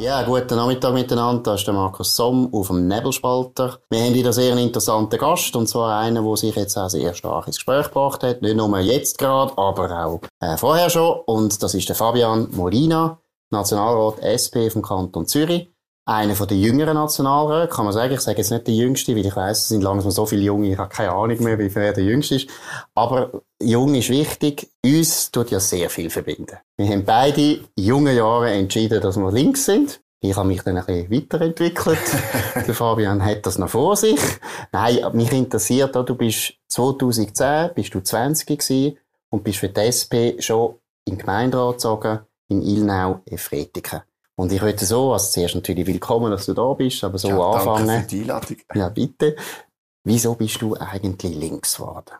Ja, guten Nachmittag miteinander. Das ist der Markus Somm auf dem Nebelspalter. Wir haben wieder sehr einen interessanten Gast, und zwar einen, der sich jetzt auch sehr stark ins Gespräch gebracht hat. Nicht nur jetzt gerade, aber auch äh, vorher schon. Und das ist der Fabian Molina, Nationalrat SP vom Kanton Zürich einer von den jüngeren Nationalräten, kann man sagen. Ich sage jetzt nicht der jüngste, weil ich weiss, es sind langsam so viele Junge, ich habe keine Ahnung mehr, wie wer der jüngste ist. Aber jung ist wichtig. Uns tut ja sehr viel verbinden. Wir haben beide junge Jahre entschieden, dass wir links sind. Ich habe mich dann ein bisschen weiterentwickelt. der Fabian hat das noch vor sich. Nein, mich interessiert auch, du bist 2010, bist du 20 gewesen und bist für die SP schon in den Gemeinderat gezogen, in Ilnau, Efretiken. Und ich würde so, also zuerst natürlich willkommen, dass du da bist, aber so ja, anfangen. Danke für die Einladung. Ja, bitte. Wieso bist du eigentlich links geworden?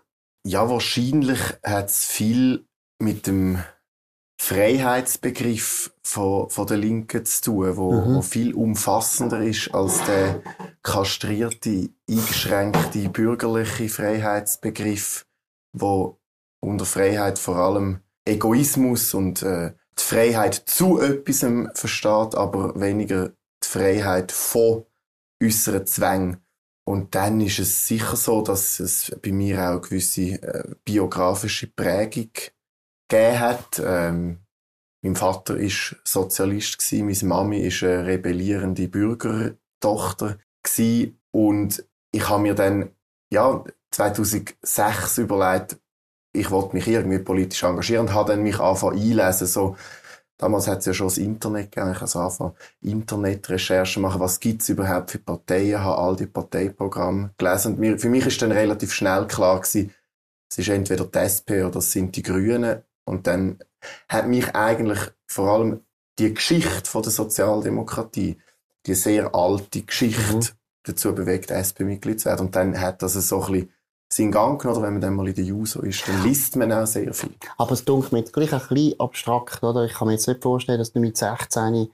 Ja, wahrscheinlich hat es viel mit dem Freiheitsbegriff von, von der Linken zu tun, wo, mhm. wo viel umfassender ist als der kastrierte, eingeschränkte bürgerliche Freiheitsbegriff, wo unter Freiheit vor allem Egoismus und äh, die Freiheit zu etwas versteht, aber weniger die Freiheit von äußeren Zwängen. Und dann ist es sicher so, dass es bei mir auch eine gewisse äh, biografische Prägung gegeben hat. Ähm, mein Vater ist Sozialist gewesen, meine Mami ist eine rebellierende Bürgertochter gewesen. und ich habe mir dann ja 2006 überlegt, ich wollte mich irgendwie politisch engagieren und habe dann mich angefangen einlesen, so, damals hat es ja schon das Internet gegeben, ich also angefangen Internetrecherchen machen, was gibt es überhaupt für Parteien, habe all die Parteiprogramme gelesen. Und mir, für mich ist dann relativ schnell klar gewesen, es ist entweder die SP oder es sind die Grünen. Und dann hat mich eigentlich vor allem die Geschichte von der Sozialdemokratie, die sehr alte Geschichte mhm. dazu bewegt, SP-Mitglied zu werden. Und dann hat das so ein bisschen seinen Gang genommen, oder wenn man dann mal in der Juso ist, dann liest man auch sehr viel. Aber es dunkelt mir jetzt gleich ein bisschen abstrakt, oder? Ich kann mir jetzt nicht vorstellen, dass du mit 16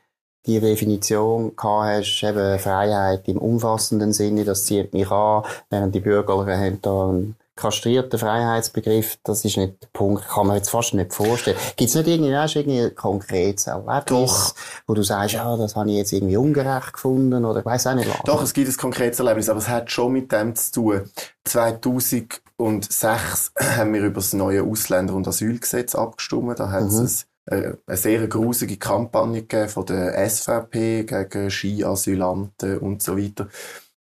die Definition gehabt hast, eben Freiheit im umfassenden Sinne, das zieht mich an, während die Bürgerlichen haben da einen kastrierten Freiheitsbegriff, das ist nicht der Punkt, kann man jetzt fast nicht vorstellen. Gibt es nicht irgendwie, hast irgendwie ein konkretes Erlebnis, Doch. wo du sagst, ja, das habe ich jetzt irgendwie ungerecht gefunden oder ich weiss auch nicht was. Doch, es gibt ein konkretes Erlebnis, aber es hat schon mit dem zu tun. 2006 haben wir über das neue Ausländer- und Asylgesetz abgestimmt. Da hat mhm. es eine, eine sehr grusige Kampagne von der SVP gegen Skiasylanten und so weiter.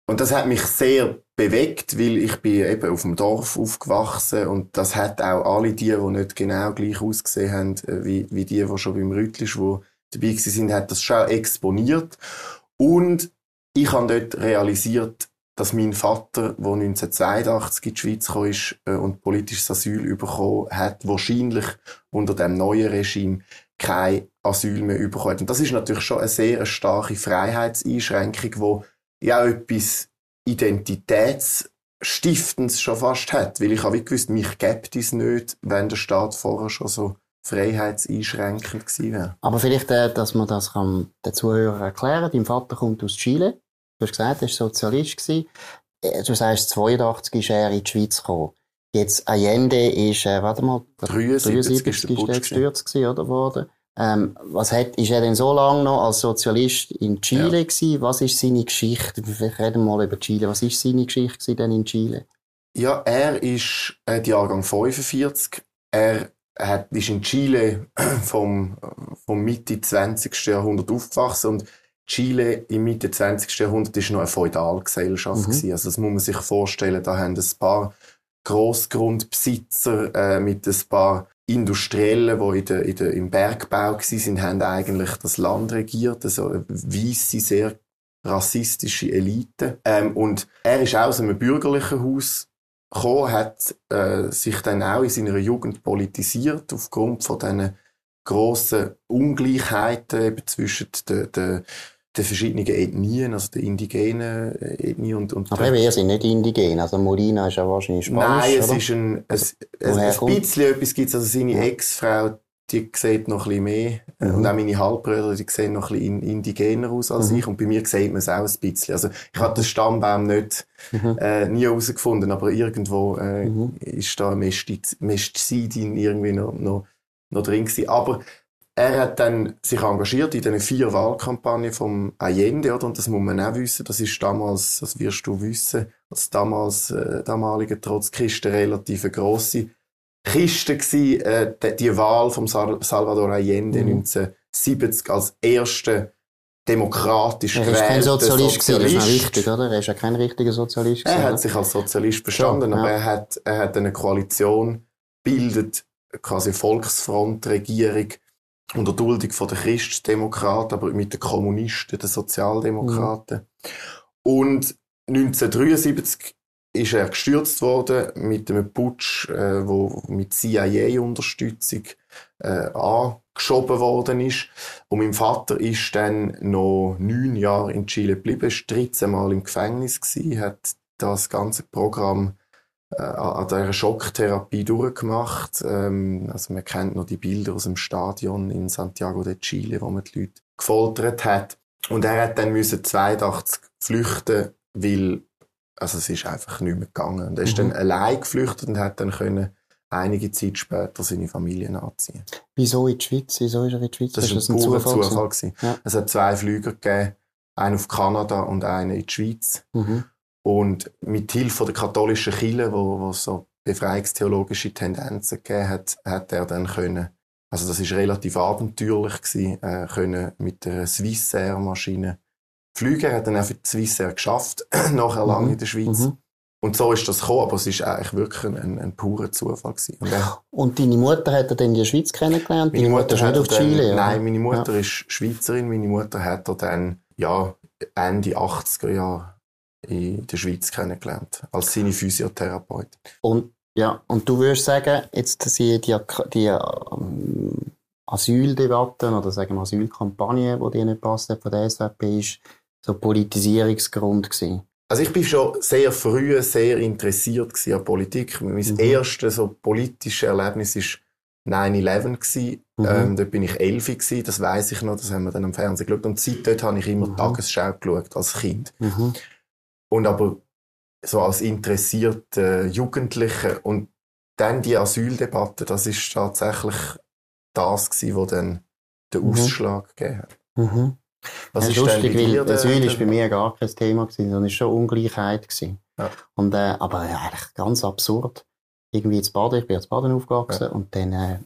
Und das hat mich sehr bewegt, weil ich bin eben auf dem Dorf aufgewachsen und das hat auch alle die, die nicht genau gleich ausgesehen haben, äh, wie, wie die, die schon beim Rütlisch, wo dabei sind, hat das schon exponiert. Und ich habe dort realisiert, dass mein Vater, der 1982 in die Schweiz kam ist, äh, und politisches Asyl bekommen hat, wahrscheinlich unter dem neuen Regime kein Asyl mehr bekommen Und das ist natürlich schon eine sehr starke Freiheitseinschränkung, die ja etwas Identitätsstiftendes schon fast hat. Weil ich habe gewusst, mich gibt es nicht, wenn der Staat vorher schon so freiheitseinschränkend gewesen wäre. Aber vielleicht, äh, dass man das kann den Zuhörern erklären Dein Vater kommt aus Chile. Du hast gesagt, er war Sozialist. Gewesen. Äh, du sagst, 82 ist er in die Schweiz gekommen. Jetzt Allende ist, äh, warte mal, 73, 73 ist der gestürzt gewesen, oder, worden. Ähm, was hat, ist er denn so lange noch als Sozialist in Chile ja. gewesen? Was ist seine Geschichte? Wir reden mal über Chile. Was ist seine Geschichte denn in Chile? Ja, er ist äh, Jahrgang 45. Er hat, ist in Chile vom, vom Mitte 20. Jahrhundert aufgewachsen und Chile im Mitte 20. Jahrhundert ist noch eine Feudalgesellschaft mhm. Also das muss man sich vorstellen. Da haben ein paar Großgrundbesitzer äh, mit ein paar Industriellen, die in der, in der, im Bergbau sind, haben eigentlich das Land regiert, also eine weisse, sehr rassistische Elite. Ähm, und er ist aus einem bürgerlichen Haus gekommen, hat äh, sich dann auch in seiner Jugend politisiert, aufgrund von diesen grossen Ungleichheiten eben zwischen den, den den verschiedenen Ethnien, also der indigenen äh, Ethnie und, und Aber ihr seid nicht indigen, also Molina ist ja wahrscheinlich Spanisch, Nein, es oder? ist ein, es, es, ein bisschen etwas gibt's, also seine ja. Ex-Frau, die sieht noch ein bisschen mehr, äh, mhm. und auch meine Halbbrüder, die sehen noch ein bisschen indigener aus als mhm. ich, und bei mir sieht man es auch ein bisschen. Also, ich habe den Stammbaum nicht, mhm. äh, nie herausgefunden, aber irgendwo, äh, mhm. ist da Mestizidin irgendwie noch, noch, noch drin gewesen. Aber, er hat dann sich engagiert in den vier Wahlkampagnen vom Allende, oder? Und das muss man auch wissen. Das ist damals, das wirst du wissen, als damals, äh, damaliger Trotzkisten relativ grosse Kiste gewesen, äh, die, die Wahl vom Salvador Allende mhm. 1970 als erste demokratisch gewählter Er ist kein Sozialist, Sozialist. das ist wichtig, oder? Er ist ja kein richtiger Sozialist. Er hat sich als Sozialist verstanden, Schon, aber er hat, er hat eine Koalition bildet, quasi Volksfront-Regierung, unter Duldung von den Christdemokraten, aber mit den Kommunisten, den Sozialdemokraten. Mhm. Und 1973 ist er gestürzt worden mit einem Putsch, äh, wo mit CIA-Unterstützung äh, angeschoben worden ist. Und mein Vater ist dann noch neun Jahre in Chile geblieben, ist 13 Mal im Gefängnis gewesen, hat das ganze Programm äh, an dieser Schocktherapie durchgemacht. Ähm, also man kennt noch die Bilder aus dem Stadion in Santiago de Chile, wo man die Leute gefoltert hat. Und er hat dann müssen 82 flüchten, weil also es ist einfach nicht mehr gegangen. Und er ist mhm. dann allein geflüchtet und hat dann können einige Zeit später seine Familie nachziehen. Wieso in die Schweiz? Wieso ist er in die Schweiz? Das, das war ein, ein Zufall. Zufall gewesen. Ja. Es hat zwei Flüger gegeben, einen auf Kanada und einen in die Schweiz. Mhm. Und mit Hilfe der katholischen Kirche, wo, wo so befreiungstheologische Tendenzen gegeben hat, hat er dann können, also das ist relativ abenteuerlich gewesen, äh, können mit der Swissair Maschine fliegen. Er hat dann auch für die Swissair geschafft, nachher mhm. lange in der Schweiz. Mhm. Und so ist das gekommen, aber es ist eigentlich wirklich ein, ein purer Zufall gewesen. Und, er, und deine Mutter hat er dann in der Schweiz kennengelernt? Meine Mutter, ist nicht auf Chile? Nein, meine Mutter ja. ist Schweizerin. Meine Mutter hat er dann, ja, Ende 80er Jahre in der Schweiz kennengelernt, als seine Physiotherapeut. Und, ja, und du würdest sagen, jetzt die, die, die ähm, Asyldebatten oder sagen wir Asylkampagne, die dir nicht passt von der SVP, ist so Politisierungsgrund gewesen? Also ich bin schon sehr früh sehr interessiert an Politik. Mein mhm. erstes so politisches Erlebnis war 9-11 Mhm. Ähm, dort bin ich elf gewesen, das weiß ich noch, das haben wir dann am Fernsehen geschaut. Und seit habe ich immer mhm. Tagesschau geschaut, als Kind. Mhm. Und aber so als interessierte Jugendliche und dann die Asyldebatte, das ist tatsächlich das gewesen, wo dann den mhm. Ausschlag gegeben hat. Mhm. Was ja, ist lustig, weil Asyl ist bei mir gar kein Thema gewesen, sondern es war schon Ungleichheit gewesen. Ja. Und, äh, aber eigentlich ganz absurd. Irgendwie ins Baden, ich bin jetzt Baden aufgewachsen ja. und dann äh,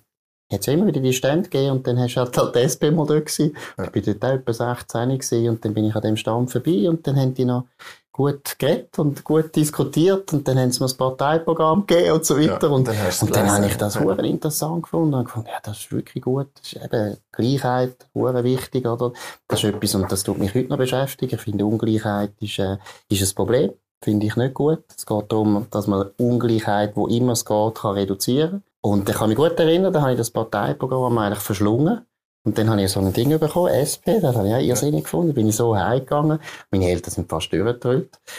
hat es immer wieder die Stände gegeben und dann hast du halt, halt die SP mal dort gewesen. Ja. Ich bin dort auch etwa 16 gewesen und dann bin ich an dem Stand vorbei und dann haben die noch gut geredet und gut diskutiert und dann haben sie mir das Parteiprogramm gegeben und so weiter. Ja, und dann, und dann habe ich das ja. interessant gefunden und gefunden, ja, das ist wirklich gut. Das ist eben Gleichheit, hure wichtig, oder? Das ist etwas, und das tut mich heute noch beschäftigen. Ich finde, Ungleichheit ist, äh, ist ein Problem. Finde ich nicht gut. Es geht darum, dass man Ungleichheit, wo immer es geht, kann reduzieren. Und ich kann mich gut erinnern, da habe ich das Parteiprogramm eigentlich verschlungen. Und dann habe ich so ein Ding bekommen, SP, das habe ich auch irrsinnig gefunden. Bin ich so heimgegangen. Meine Eltern sind fast durchgedrückt.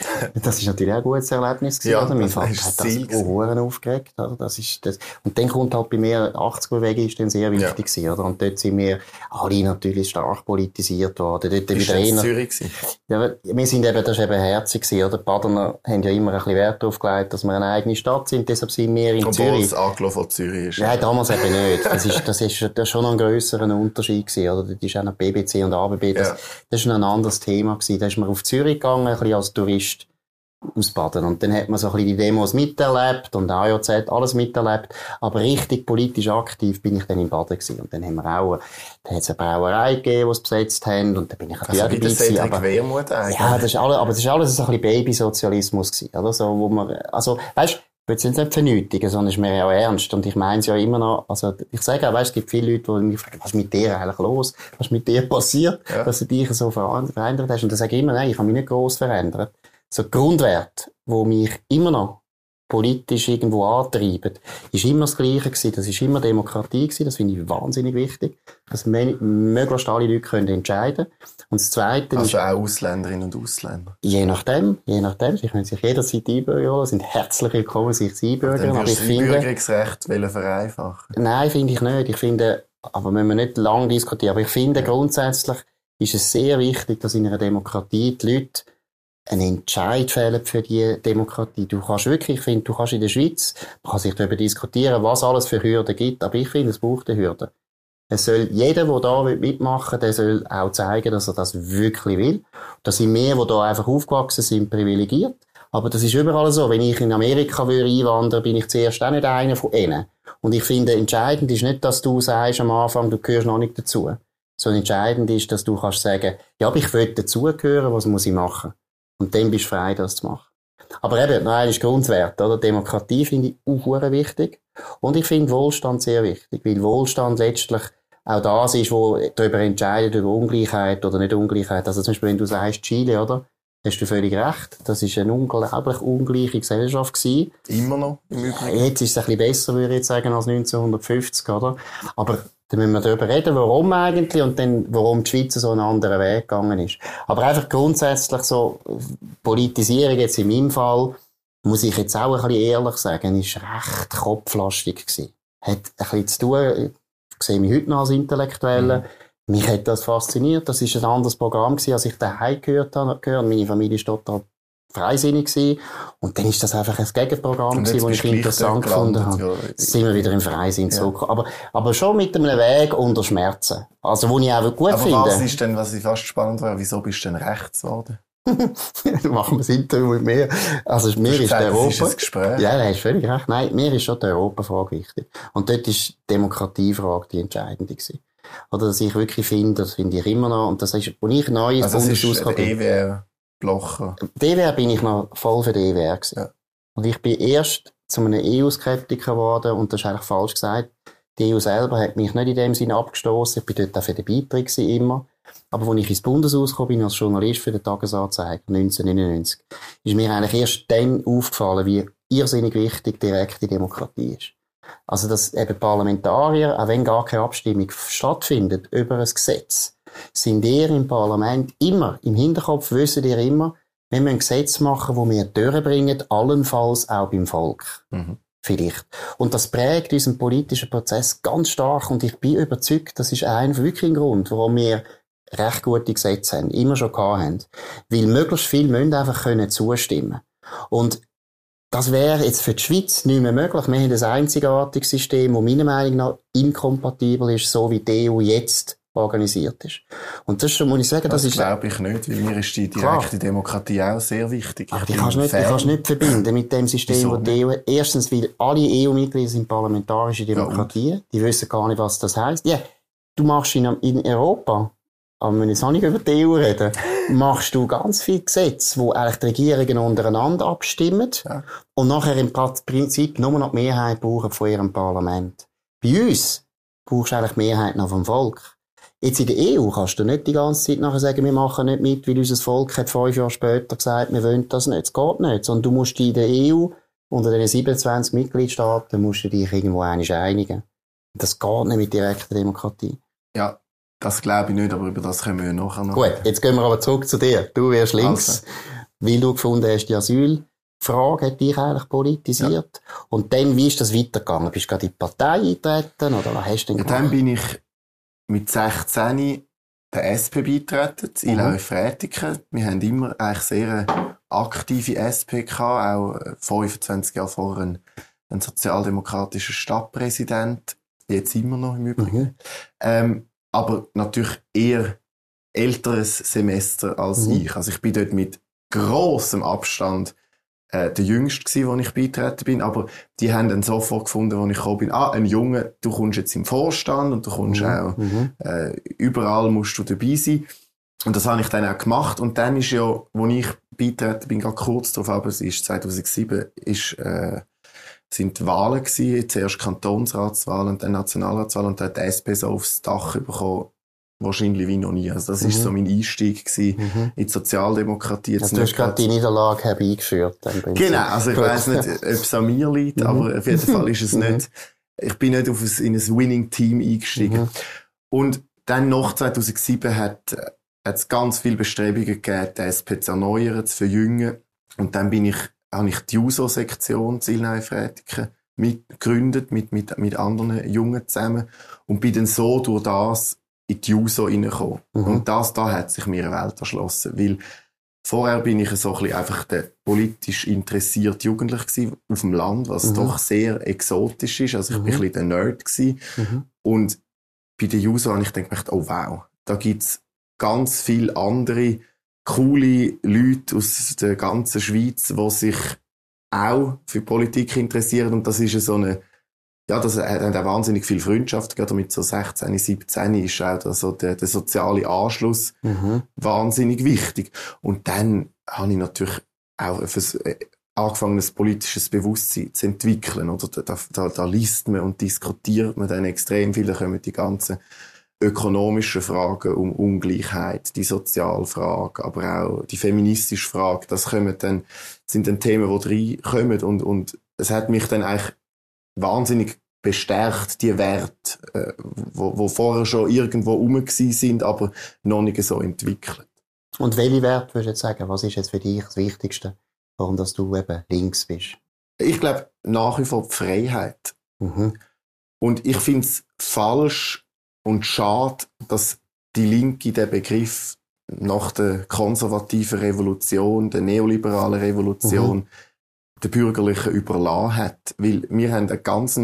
Das ist natürlich auch ein gutes Erlebnis gewesen, ja? Mein Vater hat das Ohren aufgeregt, oder? Das ist das. Und dann kommt halt bei mir, 80er-Bewegung ist dann sehr wichtig ja. gewesen, oder? Und dort sind wir alle natürlich stark politisiert worden. Dort Bist wieder in Zürich Ja, wir sind eben, das ist eben herzig gewesen, oder? Die Badener haben ja immer ein bisschen Wert darauf gelegt, dass wir eine eigene Stadt sind, deshalb sind wir in Obwohl Zürich. Obwohl es von Zürich ist. Nein, damals eben nicht. Das ist, das ist, das ist schon ein grösserer Unterschied gewesen, oder? Das ist auch noch BBC und ABB. Das, ja. das ist ein anderes Thema gewesen. Da ist man auf Zürich gegangen, ein bisschen als Tourist aus Baden. Und dann hat man so ein bisschen die Demos miterlebt und AJZ alles miterlebt. Aber richtig politisch aktiv bin ich dann in Baden gewesen. Und dann haben wir auch, da hat es eine Brauerei gegeben, die es besetzt haben. Und da bin ich natürlich also auch dabei gewesen. Aber, Wermut eigentlich. Ja, das ist alles, aber das ist alles so ein bisschen Babysozialismus gewesen, oder? So, wo man, also, weißt, ich will es nicht vernötigen, sondern es ist mir ja auch ernst. Und ich meine es ja immer noch, also ich sage auch, weißt, es gibt viele Leute, die mich fragen, was ist mit dir eigentlich los? Was ist mit dir passiert, ja. dass du dich so verändert hast? Und dann sage ich immer, nein, ich habe mich nicht gross verändert. So Grundwert, wo mich immer noch politisch irgendwo antreiben, ist immer das Gleiche gewesen. Das ist immer Demokratie gewesen. Das finde ich wahnsinnig wichtig. Dass möglichst alle Leute können entscheiden Und das Zweite Also ist, auch Ausländerinnen und Ausländer? Je nachdem, je nachdem. Sie können sich jederzeit einbürgern, sind herzlich willkommen, sich zu einbürgern. Aber ich finde... Bürgerungsrecht vereinfachen? Nein, finde ich nicht. Ich finde, aber wenn wir nicht lange diskutieren, aber ich finde grundsätzlich ist es sehr wichtig, dass in einer Demokratie die Leute ein Entscheid fehlen für die Demokratie. Du kannst wirklich, ich finde, du kannst in der Schweiz, man kann sich darüber diskutieren, was alles für Hürden gibt, aber ich finde, es braucht eine Hürde. Es soll jeder, der da mitmachen will, der soll auch zeigen, dass er das wirklich will. Das sind wir, die da einfach aufgewachsen sind, privilegiert. Aber das ist überall so. Wenn ich in Amerika würde einwandern, bin ich zuerst auch nicht einer von ihnen. Und ich finde, entscheidend ist nicht, dass du sagst am Anfang, du gehörst noch nicht dazu. Sondern entscheidend ist, dass du kannst sagen, ja, aber ich will dazugehören, was muss ich machen? Und dann bist du frei, das zu machen. Aber eben, noch ist Grundwert, oder? Demokratie finde ich auch wichtig. Und ich finde Wohlstand sehr wichtig, weil Wohlstand letztlich auch das ist, wo darüber entscheidet, über Ungleichheit oder nicht Ungleichheit. Also zum Beispiel, wenn du sagst Chile, oder? Hast du völlig recht. Das ist eine unglaublich ungleiche Gesellschaft gewesen. Immer noch, im Übrigen. Jetzt ist es ein bisschen besser, würde ich jetzt sagen, als 1950, oder? Aber dann müssen wir darüber reden, warum eigentlich und dann, warum die Schweiz so einen anderen Weg gegangen ist. Aber einfach grundsätzlich so, Politisierung jetzt in meinem Fall, muss ich jetzt auch ein bisschen ehrlich sagen, ist recht kopflastig gewesen. Hat ein bisschen zu tun, ich sehe mich heute noch als Intellektuelle, mhm mich hat das fasziniert. Das ist ein anderes Programm gewesen, als ich daheim gehört habe. Gehört. Meine Familie ist total freisinnig gewesen. Und dann ist das einfach ein Gegenprogramm gewesen, das ich interessant gefunden habe. Ja. Sind wir wieder im Freisinn ja. zurück. Aber, aber schon mit einem Weg unter Schmerzen. Also, wo ich auch gut aber finde. was ist denn, was ich fast spannend war, wieso bist du denn rechts geworden? machen wir das Interview mit mir. Also, mir ist gesagt, Europa. Ist ein Gespräch. Ja, da hast völlig recht. Nein, mir ist schon die Europafrage wichtig. Und dort ist die Demokratiefrage die entscheidende gewesen. Oder dass ich wirklich finde, das finde ich immer noch, und das ist, wo ich neu ins also Bundeshaus kam. Blocher. DWR bin ich noch voll für gewesen. Ja. Und ich bin erst zu einem EU-Skeptiker geworden, und das ist eigentlich falsch gesagt. Die EU selber hat mich nicht in dem Sinne abgestoßen. Ich bin dort auch für den Beitritt gewesen, immer. Aber als ich ins Bundeshaus gekommen bin, als Journalist für den Tagesanzeiger 1999, ist mir eigentlich erst dann aufgefallen, wie irrsinnig wichtig direkte Demokratie ist. Also, dass eben Parlamentarier, auch wenn gar keine Abstimmung stattfindet über ein Gesetz, sind ihr im Parlament immer, im Hinterkopf wissen ihr immer, wenn wir ein Gesetz machen, wo wir durchbringen, allenfalls auch beim Volk. Mhm. Vielleicht. Und das prägt unseren politischen Prozess ganz stark und ich bin überzeugt, das ist ein wirklich ein Grund, warum wir recht gute Gesetze haben, immer schon gehabt haben. Weil möglichst viele müssen einfach können zustimmen. Und das wäre jetzt für die Schweiz nicht mehr möglich. Wir haben ein einzigartiges System, das meiner Meinung nach inkompatibel ist, so wie die EU jetzt organisiert ist. Und das schon, muss ich sagen, das, das ist... glaube ich nicht, weil mir ist die direkte Klar. Demokratie auch sehr wichtig. Aber die kannst, nicht, die kannst nicht verbinden mit dem System, wo die EU... Erstens, weil alle EU-Mitglieder sind parlamentarische Demokratien. Ja, die wissen gar nicht, was das heisst. Ja, du machst in, in Europa aber wenn wir jetzt auch nicht über die EU reden, machst du ganz viele Gesetze, wo eigentlich die Regierungen untereinander abstimmen ja. und nachher im Prinzip nur noch die Mehrheit brauchen von ihrem Parlament. Bei uns brauchst du eigentlich die Mehrheit noch vom Volk. Jetzt in der EU kannst du nicht die ganze Zeit nachher sagen, wir machen nicht mit, weil unser Volk hat fünf Jahre später gesagt, wir wollen das nicht. Es geht nicht. Sondern du musst in der EU, unter den 27 Mitgliedstaaten, musst du dich irgendwo einig einigen. Das geht nicht mit direkter Demokratie. Ja, das glaube ich nicht, aber über das können wir nachher noch. Gut, jetzt gehen wir aber zurück zu dir. Du wirst links, also. weil du gefunden hast, die Asylfrage hat dich eigentlich politisiert. Ja. Und dann, wie ist das weitergegangen? Bist du gerade in die Partei eingetreten oder was hast du denn ja, Dann bin ich mit 16 der SP beitreten, mhm. Ilaue Frätiken. Wir haben immer eigentlich sehr aktive SP gehabt, auch 25 Jahre vorher ein, ein sozialdemokratischer Stadtpräsident, jetzt immer noch im Übrigen. Mhm. Ähm, aber natürlich eher älteres Semester als mhm. ich. Also ich bin dort mit großem Abstand äh, der Jüngste gewesen, wo ich beitreten bin, aber die haben dann sofort gefunden, wo ich gekommen bin, ah, ein Junge, du kommst jetzt im Vorstand und du kommst mhm. auch, mhm. äh, überall musst du dabei sein. Und das habe ich dann auch gemacht. Und dann ist ja, wo ich beitreten bin, gerade kurz darauf, aber es ist 2007, ist, äh, sind Wahlen gewesen, zuerst Kantonsratswahlen und dann Nationalratswahlen und da hat die SP so aufs Dach bekommen, wahrscheinlich wie noch nie. Also das mhm. ist so mein Einstieg gewesen mhm. in die Sozialdemokratie. Jetzt also du hast gerade die Niederlage herbeigeführt. Genau, also ich weiss nicht, ob es an mir liegt, mhm. aber auf jeden Fall ist es mhm. nicht, ich bin nicht auf ein, in ein Winning-Team eingestiegen. Mhm. Und dann nach 2007 hat es ganz viele Bestrebungen gegeben, die SP zu erneuern, zu verjüngen. Und dann bin ich habe ich die JUSO-Sektion Zielneufrätiken mitgegründet, mit, mit, mit anderen Jungen zusammen und bin dann so durch das in die JUSO reingekommen. Mhm. Und das, da hat sich mir eine Welt erschlossen, weil vorher bin ich so ein bisschen einfach der politisch interessierte Jugendliche gewesen, auf dem Land, was mhm. doch sehr exotisch ist. Also ich mhm. bin ein bisschen der Nerd gewesen. Mhm. Und bei den Juso habe ich gedacht, oh wow, da gibt's ganz viele andere coole Leute aus der ganzen Schweiz, die sich auch für Politik interessieren und das ist so eine ja, das hat auch wahnsinnig viel Freundschaft, gerade mit so 16, 17 ist auch also der, der soziale Anschluss mhm. wahnsinnig wichtig. Und dann habe ich natürlich auch ein, angefangen, ein politisches Bewusstsein zu entwickeln. Oder da, da, da liest man und diskutiert man dann extrem viel. Da kommen die ganzen ökonomischen Fragen um Ungleichheit, die Sozialfrage, aber auch die feministische Frage. Das kommen dann, sind dann Themen, die reinkommen und, und es hat mich dann eigentlich wahnsinnig bestärkt, die Werte, äh, wo, wo vorher schon irgendwo rum sind, aber noch nicht so entwickelt. Und welche Werte würdest du sagen? Was ist jetzt für dich das Wichtigste, warum dass du eben links bist? Ich glaube nach wie vor die Freiheit. Mhm. Und ich finde es falsch und schade, dass die Linke den Begriff nach der konservativen Revolution, der neoliberalen Revolution, mhm. Der bürgerlichen überlassen hat. Weil wir haben einen ganz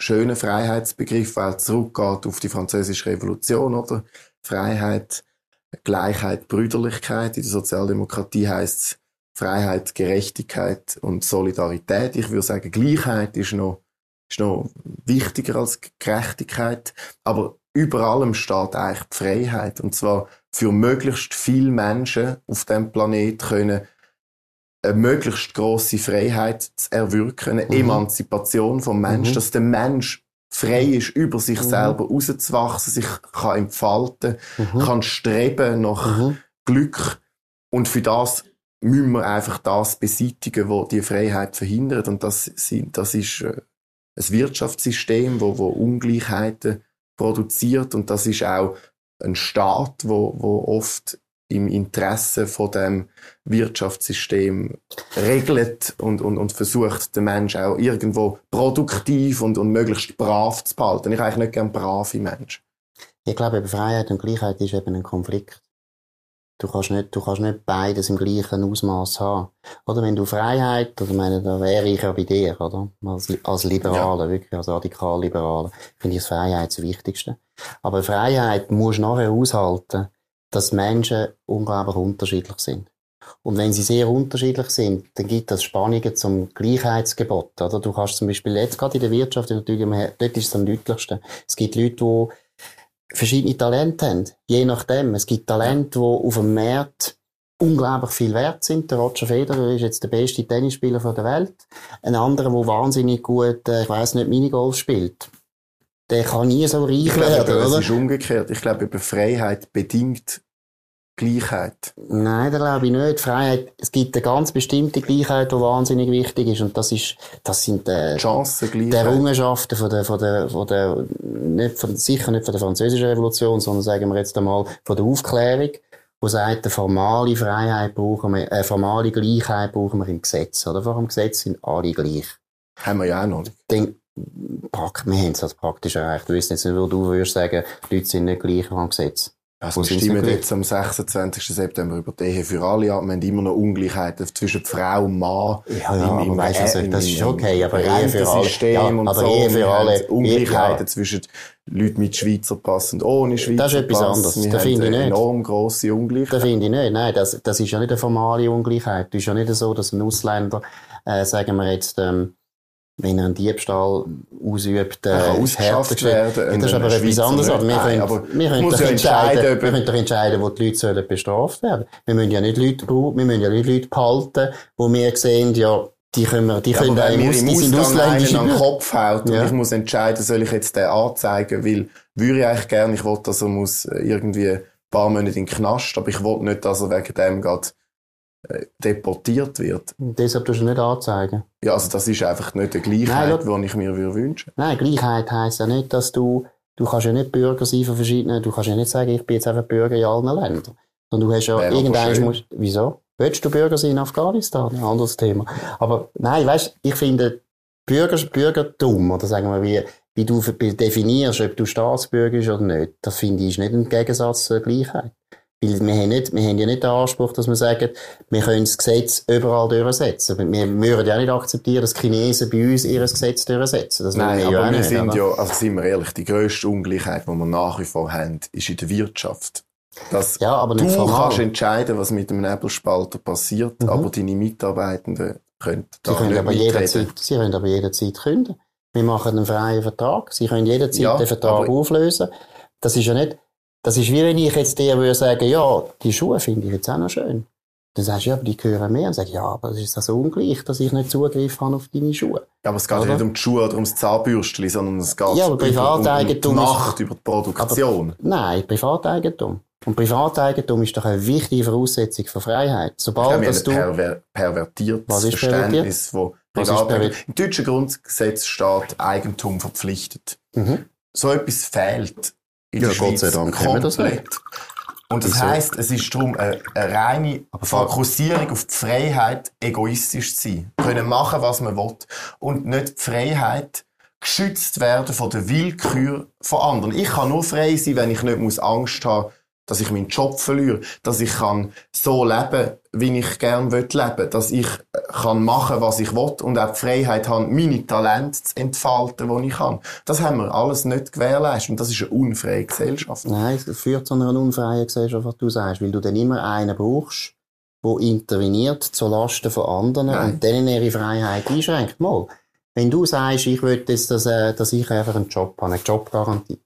schönen Freiheitsbegriff, der zurückgeht auf die französische Revolution, oder? Freiheit, Gleichheit, Brüderlichkeit. In der Sozialdemokratie heißt es Freiheit, Gerechtigkeit und Solidarität. Ich würde sagen, Gleichheit ist noch, ist noch wichtiger als Gerechtigkeit. Aber über allem steht eigentlich die Freiheit. Und zwar für möglichst viele Menschen auf dem Planet können eine möglichst große Freiheit zu erwirken, eine mhm. Emanzipation vom Mensch, mhm. dass der Mensch frei ist, über sich mhm. selber rauszuwachsen, sich kann entfalten, mhm. kann streben nach mhm. Glück. Und für das müssen wir einfach das beseitigen, was die Freiheit verhindert. Und das, sind, das ist äh, ein Wirtschaftssystem, wo, wo Ungleichheiten produziert. Und das ist auch ein Staat, wo, wo oft im Interesse von dem Wirtschaftssystem regelt und, und, und versucht, den Menschen auch irgendwo produktiv und, und möglichst brav zu behalten. Ich eigentlich nicht gerne brave Menschen. Ich glaube, eben Freiheit und Gleichheit ist eben ein Konflikt. Du kannst nicht, du kannst nicht beides im gleichen Ausmaß haben. Oder wenn du Freiheit, oder meine, da wäre ich ja bei dir, oder? Als, als Liberaler, ja. wirklich, als Radikal-Liberaler, finde ich das Freiheit das Wichtigste. Aber Freiheit musst du nachher aushalten, dass Menschen unglaublich unterschiedlich sind. Und wenn sie sehr unterschiedlich sind, dann gibt das Spannungen zum Gleichheitsgebot. Oder? Du kannst zum Beispiel jetzt gerade in der Wirtschaft, natürlich, dort ist es am deutlichsten. Es gibt Leute, die verschiedene Talente haben. Je nachdem. Es gibt Talente, die auf dem Markt unglaublich viel wert sind. Der Roger Federer ist jetzt der beste Tennisspieler der Welt. Ein anderer, der wahnsinnig gut, äh, ich weiß nicht, Minigolf spielt der kann nie so reich ich werden, glaube, oder? Es ist umgekehrt. Ich glaube, über Freiheit bedingt Gleichheit. Nein, das glaube ich nicht. Freiheit, es gibt eine ganz bestimmte Gleichheit, die wahnsinnig wichtig ist. Und das ist, das sind, äh, Chancengleichheit. die Errungenschaften von der, von der, von der, nicht von, sicher nicht von der französischen Revolution, sondern sagen wir jetzt einmal von der Aufklärung, wo sagt, eine formale Freiheit brauchen wir, eine formale Gleichheit brauchen wir im Gesetz, oder? Vor dem Gesetz sind alle gleich. Haben wir ja auch noch. Den, wir haben es als praktisch erreicht. Du weißt jetzt nicht, wo du würdest sagen, die Leute sind nicht gleich am Gesetz. Also wir stimmen jetzt am 26. September über die Ehe für alle ab. Wir haben immer noch Ungleichheiten zwischen Frau und Mann. Ja, ja, im, im, weißt, also, das ist okay, aber Ehe für alle. Ja, aber so. Ehe für alle. Ungleichheiten ja. zwischen Leuten mit Schweizer Pass und ohne Schweizer Pass. Das ist etwas Pass. anderes. Wir das finde ich nicht. enorm grosse Ungleichheit. Das finde ich nicht. Nein, das, das ist ja nicht eine formale Ungleichheit. Das ist ja nicht so, dass ein Ausländer, äh, sagen wir jetzt, ähm, wenn er einen Diebstahl ausübt, äh, kann ausgeschafft werden. Das ist aber etwas anderes. Wir können, aber wir können doch entscheiden, wir können doch entscheiden, wo die Leute sollen bestraft werden. Wir müssen ja nicht Leute brauchen, wir müssen ja nicht Leute behalten, wo wir sehen, ja, die können wir, die ja, können einem aus, die sind ausländisch. an den Kopf haut ja. und ich muss entscheiden, soll ich jetzt den anzeigen, weil, würde ich eigentlich gerne, ich wollte, dass er muss irgendwie ein paar Monate in den Knast, aber ich wollte nicht, dass er wegen dem geht deportiert wird. Und deshalb tust du nicht anzeigen. Ja, also das ist einfach nicht die Gleichheit, die ich mir wünsche. Nein, Gleichheit heisst ja nicht, dass du, du kannst ja nicht Bürger sein von verschiedenen, du kannst ja nicht sagen, ich bin jetzt einfach Bürger in allen Ländern. Sondern du hast ja irgendwann musst, wieso? Willst du Bürger sein in Afghanistan? Ein anderes Thema. Aber nein, weißt, ich finde, Bürger, Bürgertum, oder sagen wir, wie, wie du definierst, ob du Staatsbürger bist oder nicht, das finde ich ist nicht ein Gegensatz zur Gleichheit. Weil wir haben, nicht, wir haben ja nicht den Anspruch, dass wir sagen, wir können das Gesetz überall durchsetzen. Wir würden ja nicht akzeptieren, dass Chinesen bei uns ihr Gesetz durchsetzen. Das Nein, wir aber ja wir nicht, sind oder? ja, also sind wir ehrlich, die grösste Ungleichheit, die wir nach wie vor haben, ist in der Wirtschaft. Dass Ja, aber du nicht formal. kannst entscheiden, was mit dem Nebelspalter passiert, Mhm. aber deine Mitarbeitenden können da Sie können, nicht aber jederzeit, Sie können aber jederzeit künden. Wir machen einen freien Vertrag. Sie können jederzeit Ja, den Vertrag auflösen. Das ist ja nicht, das ist wie wenn ich jetzt dir würde sagen, ja, die Schuhe finde ich jetzt auch noch schön. Dann sagst du, ja, aber die gehören mir. Und sag ich, ja, aber das ist das so ungleich, dass ich nicht Zugriff habe auf deine Schuhe. Aber es geht Oder? nicht um die Schuhe oder ums Zahnbürstchen, sondern es geht Ja, aber über, um, um die Privateigentum Macht, über die Produktion. Nein, Privateigentum. Und Privateigentum ist doch eine wichtige Voraussetzung für Freiheit. Ich Sobald wir dass du, perver pervertiertes Was ist Verständnis Was ist Privateigentum. Im deutschen Grundgesetz steht Eigentum verpflichtet. Mhm. So etwas fehlt in Ja, der Gott Schweiz sei Dank wir das komplett. Und das Wieso? heisst, es ist darum eine, eine reine Fokussierung auf die Freiheit, egoistisch zu sein. Können machen, was man will. Und nicht die Freiheit, geschützt werden von der Willkür von anderen. Ich kann nur frei sein, wenn ich nicht muss Angst haben dass ich meinen Job verliere, dass ich kann so leben, wie ich gerne leben will, dass ich äh, kann machen, was ich will und auch die Freiheit habe, meine Talente zu entfalten, die ich kann. Das haben wir alles nicht gewährleistet und das ist eine unfreie Gesellschaft. Nein, es führt zu einer unfreien Gesellschaft, was du sagst, weil du dann immer einen brauchst, der interveniert zu Lasten von anderen Nein. und denen ihre Freiheit einschränkt. Mal, wenn du sagst, ich will jetzt, dass, äh, dass ich einfach einen Job habe, eine Jobgarantie,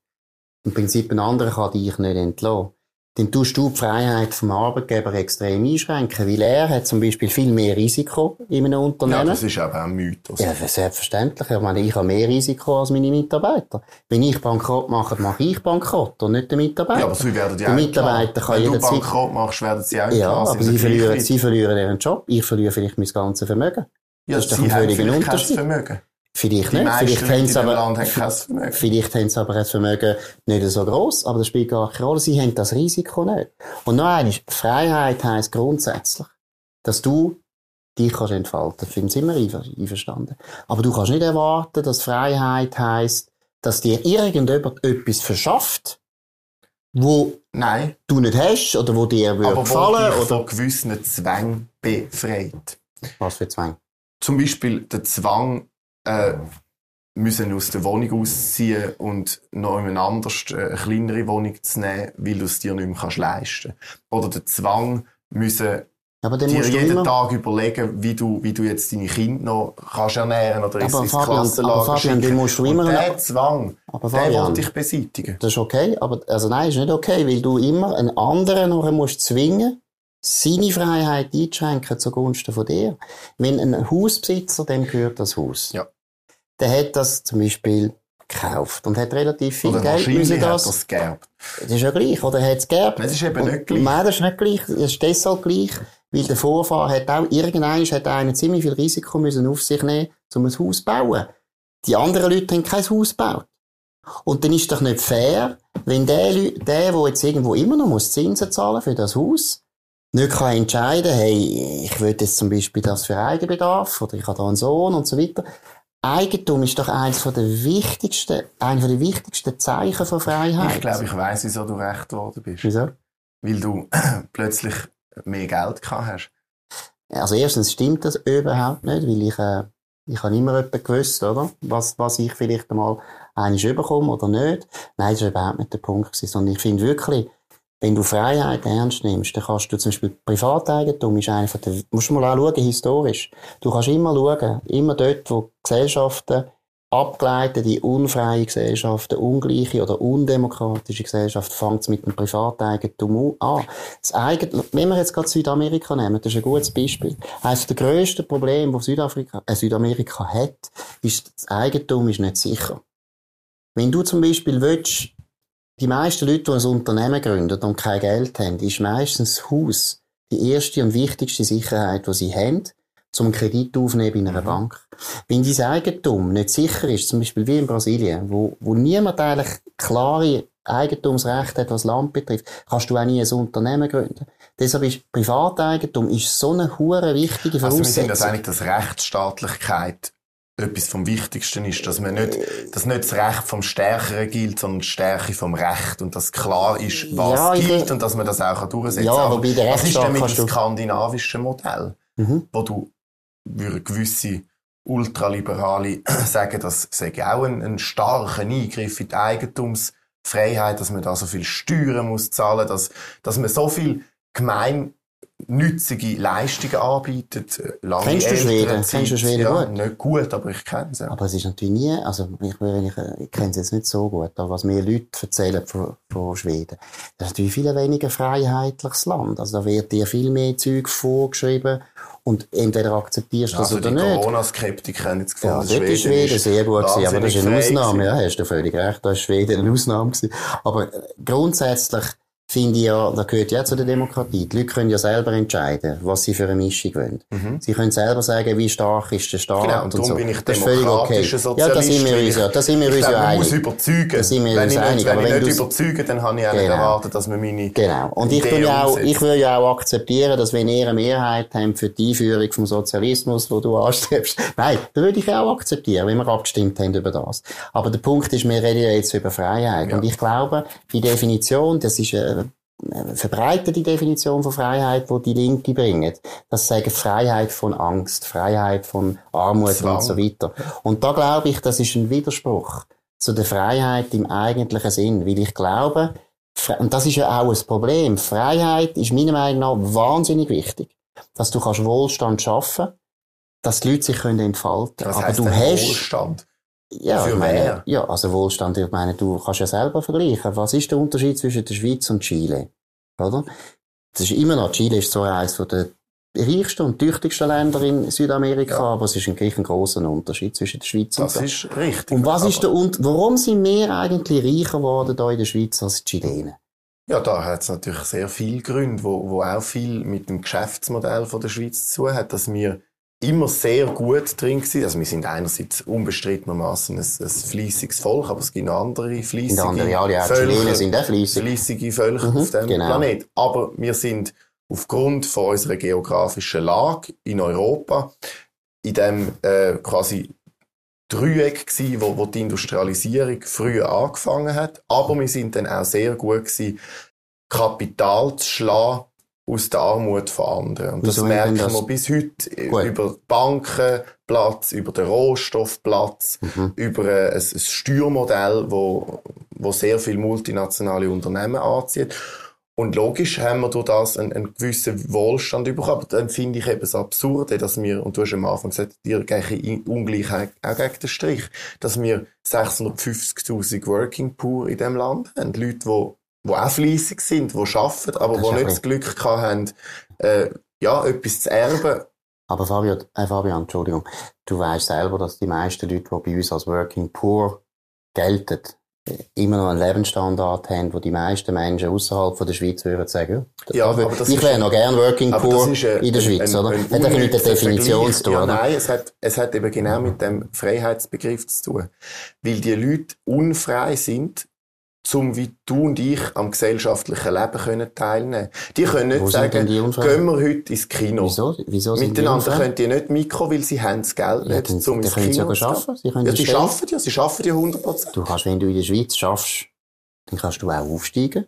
im Prinzip ein anderer kann dich nicht entlassen, dann tust du die Freiheit vom Arbeitgeber extrem einschränken, weil er hat zum Beispiel viel mehr Risiko in einem Ja, Unternehmen. das ist aber auch ein Mythos. Ja, selbstverständlich. Ich meine, ich habe mehr Risiko als meine Mitarbeiter. Wenn ich bankrott mache, mache ich bankrott und nicht der Mitarbeiter. Ja, aber sie werden ja Der auch Mitarbeiter kann Wenn du bankrott machst, werden sie auch Ja, aber sie verlieren, sie verlieren ihren Job. Ich verliere vielleicht mein ganzes Vermögen. ja, das ist doch sie ein haben völliger Unterschied. Vermögen. Vielleicht Die nicht. Vielleicht haben sie aber, vielleicht haben sie aber das Vermögen nicht so groß, aber das spielt gar keine Rolle. Sie haben das Risiko nicht. Und noch eines, Freiheit heisst grundsätzlich, dass du dich kannst entfalten. Finden sind wir einver- einverstanden. Aber du kannst nicht erwarten, dass Freiheit heisst, dass dir irgendjemand etwas verschafft, wo Nein, du nicht hast oder wo dir würde aber wo gefallen dich oder von gewissen Zwängen befreit. was für Zwang. Zum Beispiel der Zwang, äh, müssen aus der Wohnung ausziehen und noch jemand anders äh, eine kleinere Wohnung zu nehmen, weil du es dir nicht mehr kannst leisten Oder der Zwang, müssen Aber dann dir jeden immer, Tag überlegen, wie du, wie du jetzt deine Kinder noch kannst ernähren oder aber ins Fabian, aber Klassenlager Fabian, schicken. musst du Und immer, der Zwang, aber den Fabian, wollte ich beseitigen. das ist okay, aber, also nein, ist nicht okay, weil du immer einen anderen nachher musst zwingen, seine Freiheit einzuschränken zugunsten von dir. Wenn ein Hausbesitzer, dem gehört das Haus. Ja. Der hat das zum Beispiel gekauft und hat relativ viel Oder Geld müssen das. das geerbt. Das ist ja gleich, oder er hat es geerbt. Das ist eben Und- nicht gleich. Nein, das ist nicht gleich. Das ist deshalb gleich, weil der Vorfahr hat auch, irgendeiner hat einer ziemlich viel Risiko müssen auf sich nehmen, um ein Haus zu bauen. Die anderen Leute haben kein Haus gebaut. Und dann ist doch nicht fair, wenn der, der, der jetzt irgendwo immer noch muss Zinsen zahlen für das Haus, nicht kann entscheiden, hey, ich will jetzt zum Beispiel das für Eigenbedarf, oder ich habe da einen Sohn und so weiter. Eigentum ist doch eines von der wichtigsten, einer der wichtigsten Zeichen von Freiheit. Ich glaube, ich weiss, wieso du recht geworden bist. Wieso? Weil du plötzlich mehr Geld gehabt hast. Also erstens stimmt das überhaupt nicht, weil ich, äh, ich habe immer etwas gewusst, oder? Was, was ich vielleicht einmal einiges überkomme oder nicht. Nein, das war überhaupt nicht der Punkt gewesen, sondern ich finde wirklich, wenn du Freiheit ernst nimmst, dann kannst du zum Beispiel Privateigentum ist von der, musst du mal anschauen, historisch. Du kannst immer schauen, immer dort, wo Gesellschaften abgeleitete, unfreie Gesellschaften, ungleiche oder undemokratische Gesellschaften, fängt es mit dem Privateigentum an. Das Eigen, wenn wir jetzt gerade Südamerika nehmen, das ist ein gutes Beispiel. Eines der grössten Probleme, das Südafrika, äh, Südamerika hat, ist, das Eigentum ist nicht sicher. Wenn du zum Beispiel willst, die meisten Leute, die ein Unternehmen gründen und kein Geld haben, ist meistens das Haus die erste und wichtigste Sicherheit, die sie haben, zum Kredit aufnehmen in einer Bank. Wenn dein Eigentum nicht sicher ist, zum Beispiel wie in Brasilien, wo, wo niemand eigentlich klare Eigentumsrechte hat, was Land betrifft, kannst du auch nie ein Unternehmen gründen. Deshalb ist Privateigentum ist so eine hure wichtige Also wir sind Voraussetzung. das eigentlich, dass Rechtsstaatlichkeit etwas vom Wichtigsten ist, dass man nicht, dass nicht das Recht vom Stärkeren gilt, sondern die Stärke vom Recht und dass klar ist, was Ja, ich gilt und dass man das auch durchsetzen Ja, kann. wobei der was ist denn mit dem skandinavischen Modell, Mhm. wo du würde gewisse Ultraliberale sagen, das sei auch ein, ein starker Eingriff in die Eigentumsfreiheit, dass man da so viel Steuern muss zahlen, dass, dass man so viel gemeinnützige Leistungen anbietet. äh, Lange Kennst du Schweden? Kennst du Schweden ja, gut? Nicht gut, aber ich kenne es ja. Aber es ist natürlich nie, also ich, ich, ich kenne es jetzt nicht so gut, aber was mir Leute erzählen von, von Schweden, das ist natürlich viel weniger freiheitliches Land. Also da wird dir viel mehr Zeug vorgeschrieben und entweder akzeptierst du das Also die oder nicht. Corona-Skeptiker haben jetzt gefunden, Ja, dort ist Schweden sehr gut gewesen, aber das ist eine Ausnahme, ja, hast du völlig recht, da ist Schweden eine Ausnahme gewesen. Aber grundsätzlich finde ich ja, da gehört ja zu der Demokratie. Die Leute können ja selber entscheiden, was sie für eine Mischung wollen. Sie können selber sagen, wie stark ist der Staat Mhm. Genau, und und darum so. bin ich das ist völlig okay. demokratischer Ja, da sind wir Sozialist, uns ja, da sind wir ich uns ja man muss einig. überzeugen. Da sind wir wenn uns ich nicht, einig, wenn aber ich wenn nicht du's- überzeuge, dann habe ich auch nicht Genau. erwartet, dass man meine Genau. Und ich, tue ja auch, ich würde ja auch akzeptieren, dass wenn ihr eine Mehrheit habt für die Einführung vom Sozialismus, wo du anstrebst, nein, das würde ich auch akzeptieren, wenn wir abgestimmt haben über das. Aber der Punkt ist, wir reden ja jetzt über Freiheit. Ja. Und ich glaube, die Definition, das ist eine eine verbreitete Definition von Freiheit, die die Linke bringen. Das sagen Freiheit von Angst, Freiheit von Armut Zwang. und so weiter. Und da glaube ich, das ist ein Widerspruch zu der Freiheit im eigentlichen Sinn, weil ich glaube, und das ist ja auch ein Problem. Freiheit ist meiner Meinung nach wahnsinnig wichtig. Dass du kannst Wohlstand schaffen, dass die Leute sich können entfalten Was Aber du hast, Wohlstand? Ja, Für ich meine, ja, also Wohlstand, ich meine, du kannst ja selber vergleichen. Was ist der Unterschied zwischen der Schweiz und Chile? Oder? Das ist immer noch, Chile ist zwar eines der reichsten und tüchtigsten Länder in Südamerika, Ja. aber es ist ein, ein grosser Unterschied zwischen der Schweiz und Das so. ist richtig. Und was ist der und warum sind wir eigentlich reicher geworden hier in der Schweiz als die Chilenen? Ja, da hat es natürlich sehr viele Gründe, wo, wo auch viel mit dem Geschäftsmodell von der Schweiz zu tun hat, dass wir immer sehr gut drin sind. Also wir sind einerseits unbestrittenermaßen ein, ein fleissiges Volk, aber es gibt andere fleissige der anderen, ja, die auch Chilenen sind auch fleissig. fleissige Völker Mhm, auf dem genau. Planet. Aber wir sind aufgrund von unserer geografischen Lage in Europa in dem äh, quasi Dreieck gsi, wo, wo die Industrialisierung früher angefangen hat. Aber wir sind dann auch sehr gut gsi, Kapital zu schlagen aus der Armut von anderen. Und das Wieso merken denn das? wir bis heute Gut. über Bankenplatz, über den Rohstoffplatz, Mhm. über äh, ein, ein Steuermodell, wo, wo sehr viele multinationale Unternehmen anzieht. Und logisch haben wir durch das einen, einen gewissen Wohlstand bekommen. Aber dann finde ich eben das Absurde, dass wir, und du hast am Anfang gesagt, dir gegen Ungleichheit auch gegen den Strich, dass wir 650.000 Working Poor in diesem Land haben. Leute, die, die auch fleissig sind, die arbeiten, aber die nicht ein das Glück gehabt haben, äh, ja, etwas zu erben. Aber Fabian, äh Fabian, Entschuldigung, du weißt selber, dass die meisten Leute, die bei uns als Working Poor gelten, äh, immer noch einen Lebensstandard haben, wo die meisten Menschen außerhalb der Schweiz würden sagen, ja, Ja, aber das ich wäre noch gern Working Poor ein, in der Schweiz, oder? Hat einfach mit der Definition zu tun. Ja, oder? nein, es hat, es hat eben genau mit dem Freiheitsbegriff zu tun. Weil die Leute unfrei sind, zum wie du und ich am gesellschaftlichen Leben können teilnehmen Die können nicht Wo sagen, gehen wir heute ins Kino. Wieso? Wieso sind Miteinander können die nicht mitkommen, weil sie haben das Geld Ja, nicht, um ins können sie Kino ja zu arbeiten. Sie können Ja, die arbeiten ja, sie arbeiten ja 100%. Du kannst, wenn du in der Schweiz schaffst, dann kannst du auch aufsteigen.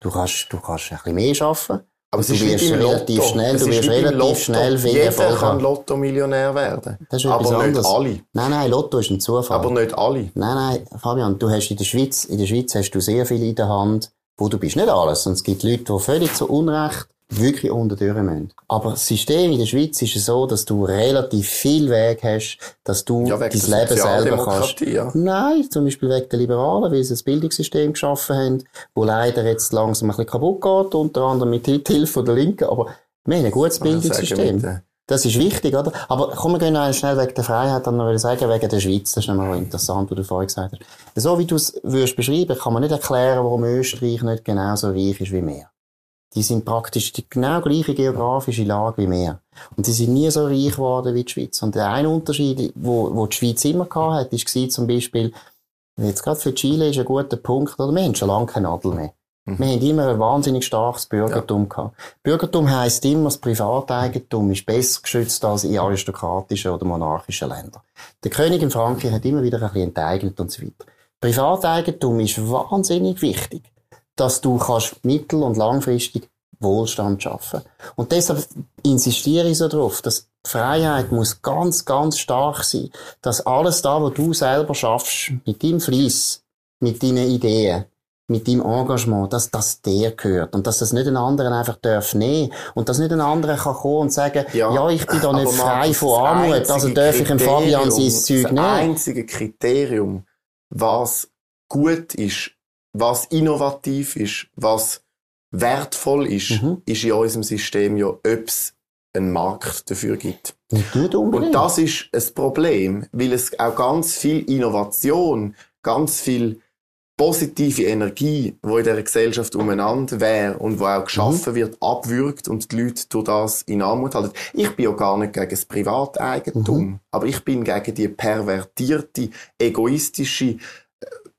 Du kannst, du kannst ein bisschen mehr arbeiten. Aber du wirst relativ schnell, Es du wirst relativ Lotto. schnell viel Jeder kann. Lotto-Millionär werden. Aber nicht anderes. alle. Nein, nein, Lotto ist ein Zufall. Aber nicht alle. Nein, nein, Fabian, du hast in der Schweiz, in der Schweiz hast du sehr viel in der Hand, wo du bist. Nicht alles. Und es gibt Leute, die völlig zu Unrecht wirklich unter die Türen müssen. Aber das System in der Schweiz ist so, dass du relativ viel Weg hast, dass du Ja, dein Leben selber kannst. Ja. Nein, zum Beispiel wegen der Liberalen, weil sie ein Bildungssystem geschaffen haben, wo leider jetzt langsam ein bisschen kaputt geht, unter anderem mit Hilfe der Linken. Aber wir haben ein gutes Bildungssystem. äh, Das ist wichtig, oder? Aber komm, wir gehen schnell wegen der Freiheit, dann will ich sagen, wegen der Schweiz. Das ist nochmal interessant, was du vorhin gesagt hast. So wie du es würdest beschreiben, kann man nicht erklären, warum Österreich nicht genauso reich ist wie wir. Die sind praktisch die genau gleiche geografische Lage wie wir. Und die sind nie so reich geworden wie die Schweiz. Und der eine Unterschied, wo, wo die Schweiz immer gehabt hat, ist zum Beispiel, jetzt gerade für Chile ist ein guter Punkt, oder wir haben schon lange keine Nadel mehr. Mhm. Wir haben immer ein wahnsinnig starkes Bürgertum ja. gehabt. Bürgertum heisst immer, das Privateigentum ist besser geschützt als in aristokratischen oder monarchischen Ländern. Der König in Frankreich hat immer wieder ein bisschen enteignet und so weiter. Privateigentum ist wahnsinnig wichtig, dass du kannst mittel- und langfristig Wohlstand schaffen. Und deshalb insistiere ich so darauf, dass Freiheit muss ganz, ganz stark sein, dass alles da, was du selber schaffst, mit deinem Fleiss, mit deinen Ideen, mit deinem Engagement, dass das dir gehört und dass das nicht ein anderer einfach darf nehmen und dass nicht ein anderer kann kommen und sagen, ja, ja ich bin da nicht frei von Armut, also darf ich dem Fabian sein Zeug nehmen. Das einzige Kriterium, was gut ist, was innovativ ist, was wertvoll ist, mhm. ist in unserem System ja, ob es einen Markt dafür gibt. Und das ist ein Problem, weil es auch ganz viel Innovation, ganz viel positive Energie, die in dieser Gesellschaft umeinander wäre und wo auch geschaffen mhm. wird, abwürgt und die Leute durch das in Armut halten. Ich bin ja gar nicht gegen das Privateigentum, mhm. aber ich bin gegen die pervertierte, egoistische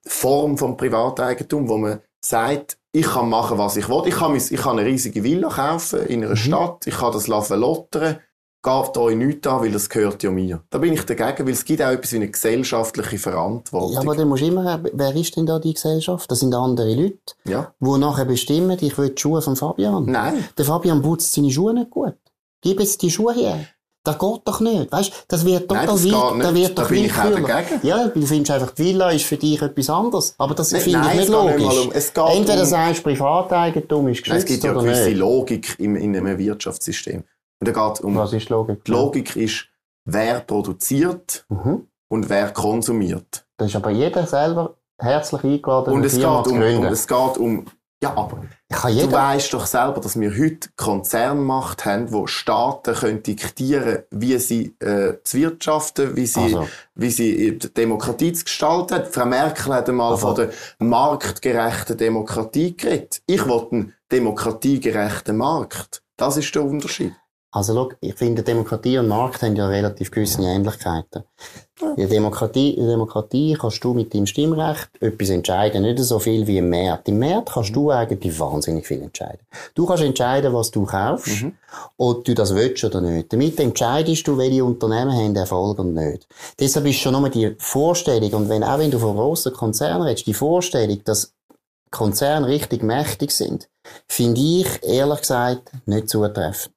Form von Privateigentum, wo man sagt, ich kann machen, was ich will. Ich kann, ich kann eine riesige Villa kaufen in einer mhm. Stadt, ich kann das verlottern geht euch nichts an, weil das gehört ja mir. Da bin ich dagegen, weil es gibt auch etwas wie eine gesellschaftliche Verantwortung. Ja, aber dann musst du immer, wer ist denn da die Gesellschaft? Das sind andere Leute, ja. die nachher bestimmen, ich will die Schuhe von Fabian. Nein. Der Fabian putzt seine Schuhe nicht gut. Gib jetzt die Schuhe her. Das geht doch nicht. Weißt, das wird total nein, das da wird doch da bin ich auch dagegen. Ja, du findest einfach, die Villa ist für dich etwas anderes. Aber das finde ich nicht logisch. Nicht um, Entweder um, sagst Privateigentum ist geschützt Es gibt ja eine gewisse Logik in, in einem Wirtschaftssystem. Und da geht um. Was ist Logik? Die Logik ist, wer produziert mhm. und wer konsumiert. Das ist aber jeder selber herzlich eingeladen, und es geht um, und es geht um, ja, aber du weißt doch selber, dass wir heute Konzernmacht haben, wo Staaten können diktieren, wie sie äh, zu wirtschaften, wie sie, also. wie sie die Demokratie zu gestalten. Frau Merkel hat einmal also. von der marktgerechten Demokratie geredet. Ich wollte einen demokratiegerechten Markt. Das ist der Unterschied. Also schau, ich finde, Demokratie und Markt haben ja relativ gewisse Ähnlichkeiten. In der Demokratie, in der Demokratie kannst du mit deinem Stimmrecht etwas entscheiden, nicht so viel wie im Markt. Im Markt kannst du eigentlich wahnsinnig viel entscheiden. Du kannst entscheiden, was du kaufst, mhm. ob du das willst oder nicht. Damit entscheidest du, welche Unternehmen haben Erfolg und nicht. Deshalb ist schon nur die Vorstellung, und wenn, auch wenn du von grossen Konzernen redest, die Vorstellung, dass Konzerne richtig mächtig sind, finde ich, ehrlich gesagt, nicht zutreffend.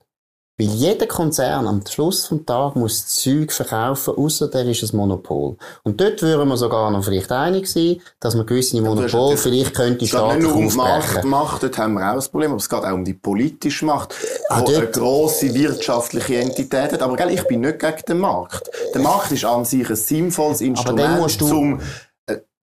Weil jeder Konzern am Schluss des Tages muss Zeug verkaufen, außer der ist ein Monopol. Und dort würden wir sogar noch vielleicht einig sein, dass man gewisse Monopol vielleicht könnte staatlich nicht nur um Macht, Macht, dort haben wir auch das Problem, aber es geht auch um die politische Macht, ah, die eine grosse wirtschaftliche Entität hat. Aber gell, ich bin nicht gegen den Markt. Der Markt ist an sich ein sinnvolles Instrument, um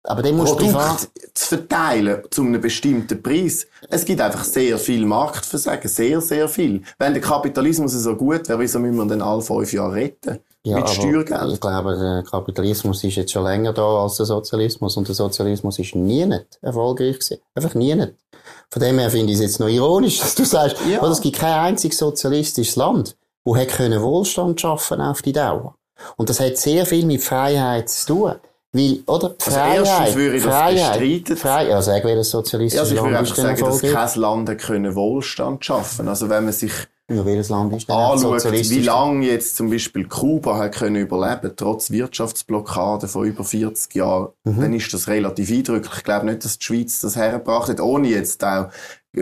aber dann musst Produkt zu verteilen zu einem bestimmten Preis. Es gibt einfach sehr viel Marktversagen, sehr, sehr viel. Wenn der Kapitalismus so gut wäre, wieso müssen wir den alle fünf Jahre retten? Ja, mit Steuergeld. Ich glaube, der Kapitalismus ist jetzt schon länger da als der Sozialismus und der Sozialismus ist nie nicht erfolgreich gewesen. Einfach nie nicht. Von dem her finde ich es jetzt noch ironisch, dass du sagst, ja. es gibt kein einziges sozialistisches Land, wo Wohlstand schaffen auf die Dauer. Und das hat sehr viel mit Freiheit zu tun. Weil, oder? Die Freiheit. Also erstens würde ich Freiheit, das bestreiten. Freiheit, ja, sagen wir das sozialistische also ich würde einfach sagen, dass kein Land können Wohlstand schaffen Also wenn man sich welches Land ist denn anschaut, wie lange jetzt zum Beispiel Kuba hat können überleben, trotz Wirtschaftsblockade von über 40 Jahren, mhm. dann ist das relativ eindrücklich. Ich glaube nicht, dass die Schweiz das hergebracht hat, ohne jetzt auch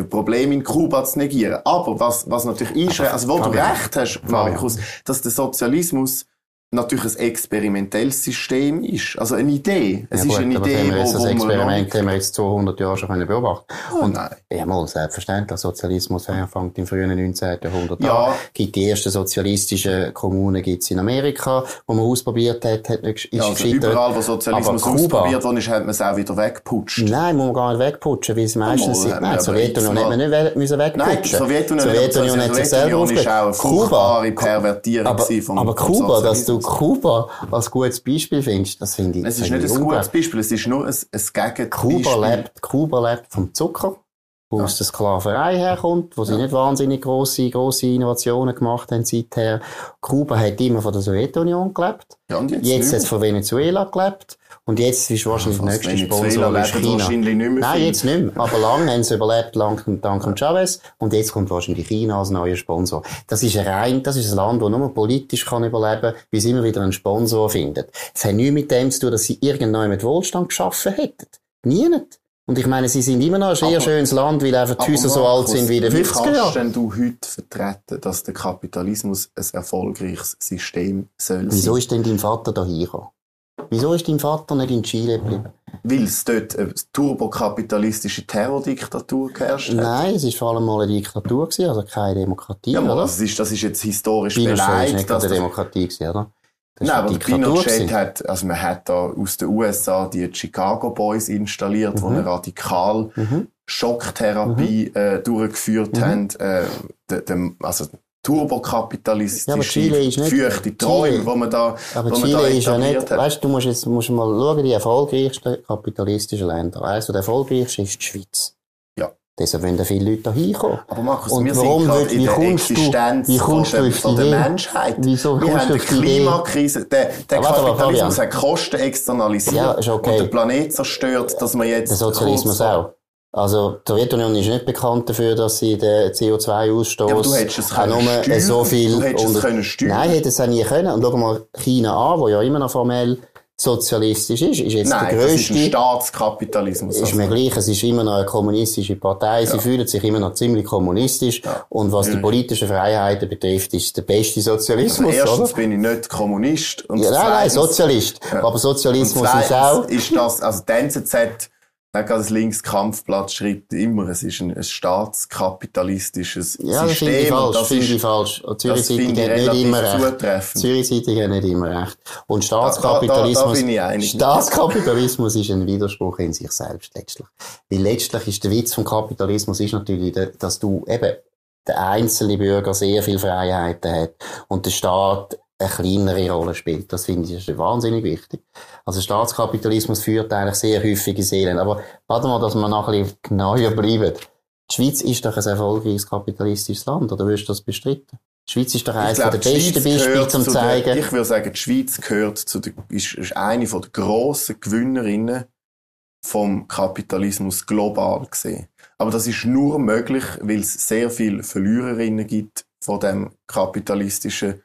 Probleme in Kuba zu negieren. Aber was, was natürlich ist, also wo du recht hast, Markus, dass der Sozialismus natürlich ein experimentelles System ist. Also eine Idee. Es ja, ist eine Idee, wo, das wo Experiment haben wir jetzt 200 Jahre schon können beobachten oh, Und, nein. Ja, mal, selbstverständlich. Sozialismus fängt im frühen 19. Jahrhundert ja. an. Gibt die ersten sozialistischen Kommunen gibt's in Amerika, wo man ausprobiert hat, hat nicht, ist ja, also überall, wo Sozialismus ausprobiert worden ist, hat man es auch wieder weggeputscht. Nein, muss man gar nicht wegputschen, weil es meistens sind. Nein, die Sowjetunion hätte man nicht müssen wegputschen. Nein, die Sowjetunion, Sowjetunion hat sich selber aufgelöst. auch eine furchtbare Pervertierung aber, vom, aber Kuba, dass du Kuba als gutes Beispiel findest, das finde ich. Es ist nicht ein gutes Beispiel, es ist nur ein, ein Gegenbeispiel. Kuba lebt, Kuba lebt vom Zucker, wo ja. aus der Sklaverei herkommt, wo sie nicht wahnsinnig grosse, grosse Innovationen gemacht haben seither. Kuba hat immer von der Sowjetunion gelebt. Ja, und jetzt jetzt hat es von Venezuela gelebt. Und jetzt ist wahrscheinlich der nächste Sponsor ist China. Wahrscheinlich nicht mehr Nein, viel. jetzt nicht mehr. Aber lange haben sie überlebt, dank, dank dem Chavez. Und jetzt kommt wahrscheinlich China als neuer Sponsor. Das ist ein rein, das ist ein Land, das nur politisch kann überleben, wie sie immer wieder einen Sponsor findet. Es hat nichts mit dem zu tun, dass sie irgendwann mit Wohlstand geschaffen hätten. Nie nicht. Und ich meine, sie sind immer noch ein sehr Aber- schönes Land, weil einfach die Häuser so alt sind wie in den wie 50er kannst Jahren. denn du heute vertreten, dass der Kapitalismus ein erfolgreiches System soll Wieso sein? ist denn dein Vater da hingekommen? Wieso ist dein Vater nicht in Chile geblieben? Weil es dort eine turbokapitalistische Terrordiktatur geherrscht hat? Nein, es war vor allem mal eine Diktatur, gewesen, also keine Demokratie, Ja, aber oder? das ist, das ist jetzt historisch war beleidigt, das eine Demokratie, gewesen, oder? Das Nein, aber Pinochet hat, also man hat da aus den USA die Chicago Boys installiert, die eine radikal Mhm. Schocktherapie äh, durchgeführt haben. Äh, de, de, also turbokapitalistische, Ja, aber Chile ist nicht- feuchte Träume, wo man da, Aber wo man Chile da ist ja nicht, hat. weißt du, musst jetzt, musst mal schauen, die erfolgreichsten kapitalistischen Länder. Eines der erfolgreichsten ist die Schweiz. Deshalb wollen viele Leute da hinkommen. Aber Markus, Und wir warum sind gerade wird- in wie der kommst du- Existenz wie kommst von, du der, von? Menschheit. Wieso wir haben eine die? Klimakrise. Der, der mal, Kapitalismus hat Kosten externalisiert Ja, ist okay. und den Planet zerstört, dass man jetzt Der Sozialismus auch. Also, die Sowjetunion ist nicht bekannt dafür, dass sie den CO2-Ausstoß Ja, du hättest es können nur steuern. so viel Du hättest es können steuern. Nein, hätte es auch nie können. Und schau mal China an, wo ja immer noch formell sozialistisch ist, ist jetzt Nein, der das ist grösste. ein Staatskapitalismus. Ist Also, mir gleich, es ist immer noch eine kommunistische Partei, sie fühlen sich immer noch ziemlich kommunistisch. Und was die politischen Freiheiten betrifft, ist der beste also Sozialismus, erstens oder? bin ich nicht Kommunist. Und Ja, nein, nein, Sozialist. Ja. Aber Sozialismus ist auch, ist das, also die NZZ, gerade das Linkskampfblatt schreibt immer, es ist ein, ein staatskapitalistisches ja, System. falsch, das finde ist, ich falsch. Das finde ich hat nicht immer recht. zutreffend. Zürich Zeitung hat nicht immer recht. Und Da- da- Staatskapitalismus, da ich einig. Staatskapitalismus ist ein Widerspruch in sich selbst letztlich. Weil letztlich ist der Witz vom Kapitalismus ist natürlich, dass du eben der einzelne Bürger sehr viel Freiheiten hat und der Staat eine kleinere Rolle spielt. Das finde ich ist wahnsinnig wichtig. Also Staatskapitalismus führt eigentlich sehr häufig ins Elend. Aber warte mal, dass wir noch ein bisschen genauer bleiben. Die Schweiz ist doch ein erfolgreiches kapitalistisches Land, oder würdest du das bestreiten? Die Schweiz ist doch eines der besten Beispiele, zum zu zeigen. Der, ich würde sagen, die Schweiz gehört zu der, ist, ist eine von der grossen Gewinnerinnen vom Kapitalismus global gesehen. Aber das ist nur möglich, weil es sehr viele Verliererinnen gibt von dem kapitalistischen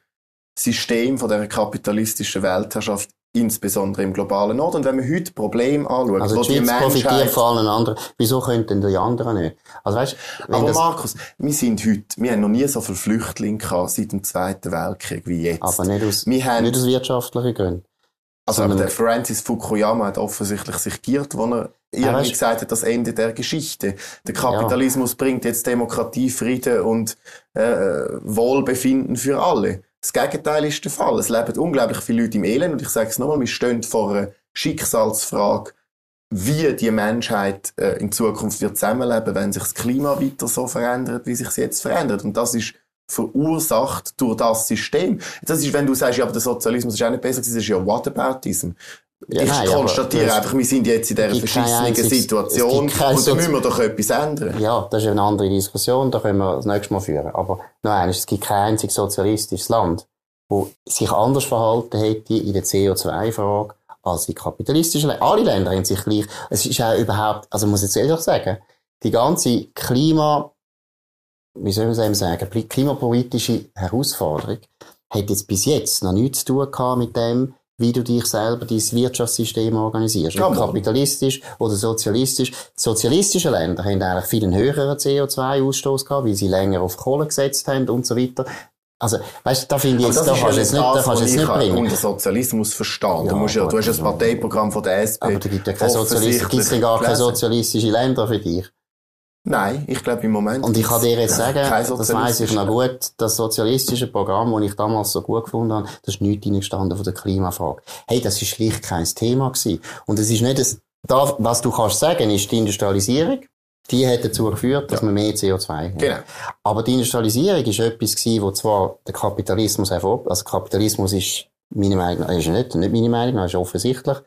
System, von der kapitalistischen Weltherrschaft, insbesondere im globalen Norden. Und wenn man heute Probleme anschaut, Also wo die die Schweiz profitiert Menschheit von allen anderen. Wieso könnten die anderen nicht? Also weißt, aber das, Markus, wir sind heute, wir haben noch nie so viele Flüchtlinge gehabt seit dem Zweiten Weltkrieg wie jetzt. aber nicht aus, wir haben, nicht aus wirtschaftlichen Gründen. also sondern- der Francis Fukuyama hat offensichtlich sich giert, wo er Ja, irgendwie weißt- gesagt hat, das Ende der Geschichte. Der Kapitalismus bringt jetzt Demokratie, Frieden und äh, Wohlbefinden für alle. Das Gegenteil ist der Fall. Es leben unglaublich viele Leute im Elend und ich sage es nochmal, wir stehen vor einer Schicksalsfrage, wie die Menschheit äh, in Zukunft wird zusammenleben, wenn sich das Klima weiter so verändert, wie sich es jetzt verändert. Und das ist verursacht durch das System. Das ist, wenn du sagst, ja, aber der Sozialismus ist auch nicht besser gewesen, das ist ja Whataboutism. Ja, ich nein, konstatiere das- einfach, wir sind jetzt in dieser verschissenen einziges- Situation und da müssen wir doch etwas ändern. Ja, das ist eine andere Diskussion, da können wir das nächste Mal führen. Aber noch eines, es gibt kein einziges sozialistisches Land, wo sich anders verhalten hätte in der CO2-Frage als die kapitalistischen Länder. Alle Länder haben sich gleich, es ist auch überhaupt, also muss ich jetzt ehrlich sagen, die ganze Klima, wie soll man es sagen, klimapolitische Herausforderung hat jetzt bis jetzt noch nichts zu tun gehabt mit dem, wie du dich selber, dein Wirtschaftssystem organisierst. Ja, kapitalistisch oder sozialistisch. Sozialistische Länder haben eigentlich viel einen höheren CO2-Ausstoß gehabt, weil sie länger auf Kohle gesetzt haben und so weiter. Also, weißt du, da finde ich jetzt, da kannst du ja jetzt nicht, da kannst jetzt nicht ich bringen. unter Sozialismus verstehen. Ja, du, musst ja, du hast ja das Parteiprogramm von der SP. Aber da gibt ja keine Sozialisten, denn gar keine gelesen. sozialistische Länder für dich? Nein, ich glaube im Moment. Und ich kann dir jetzt sagen, das weiss ich noch gut, das sozialistische Programm, das ich damals so gut gefunden habe, das ist nichts reingestanden von der Klimafrage. Hey, das ist schlicht kein Thema gewesen. Und es ist nicht das, da, was du kannst sagen, ist die Industrialisierung. Die hat dazu geführt, dass wir mehr CO2 haben. Genau. Aber die Industrialisierung ist etwas gewesen, wo zwar der Kapitalismus hervor, also Kapitalismus ist meine Meinung, ist nicht, nicht meine Meinung, ist offensichtlich.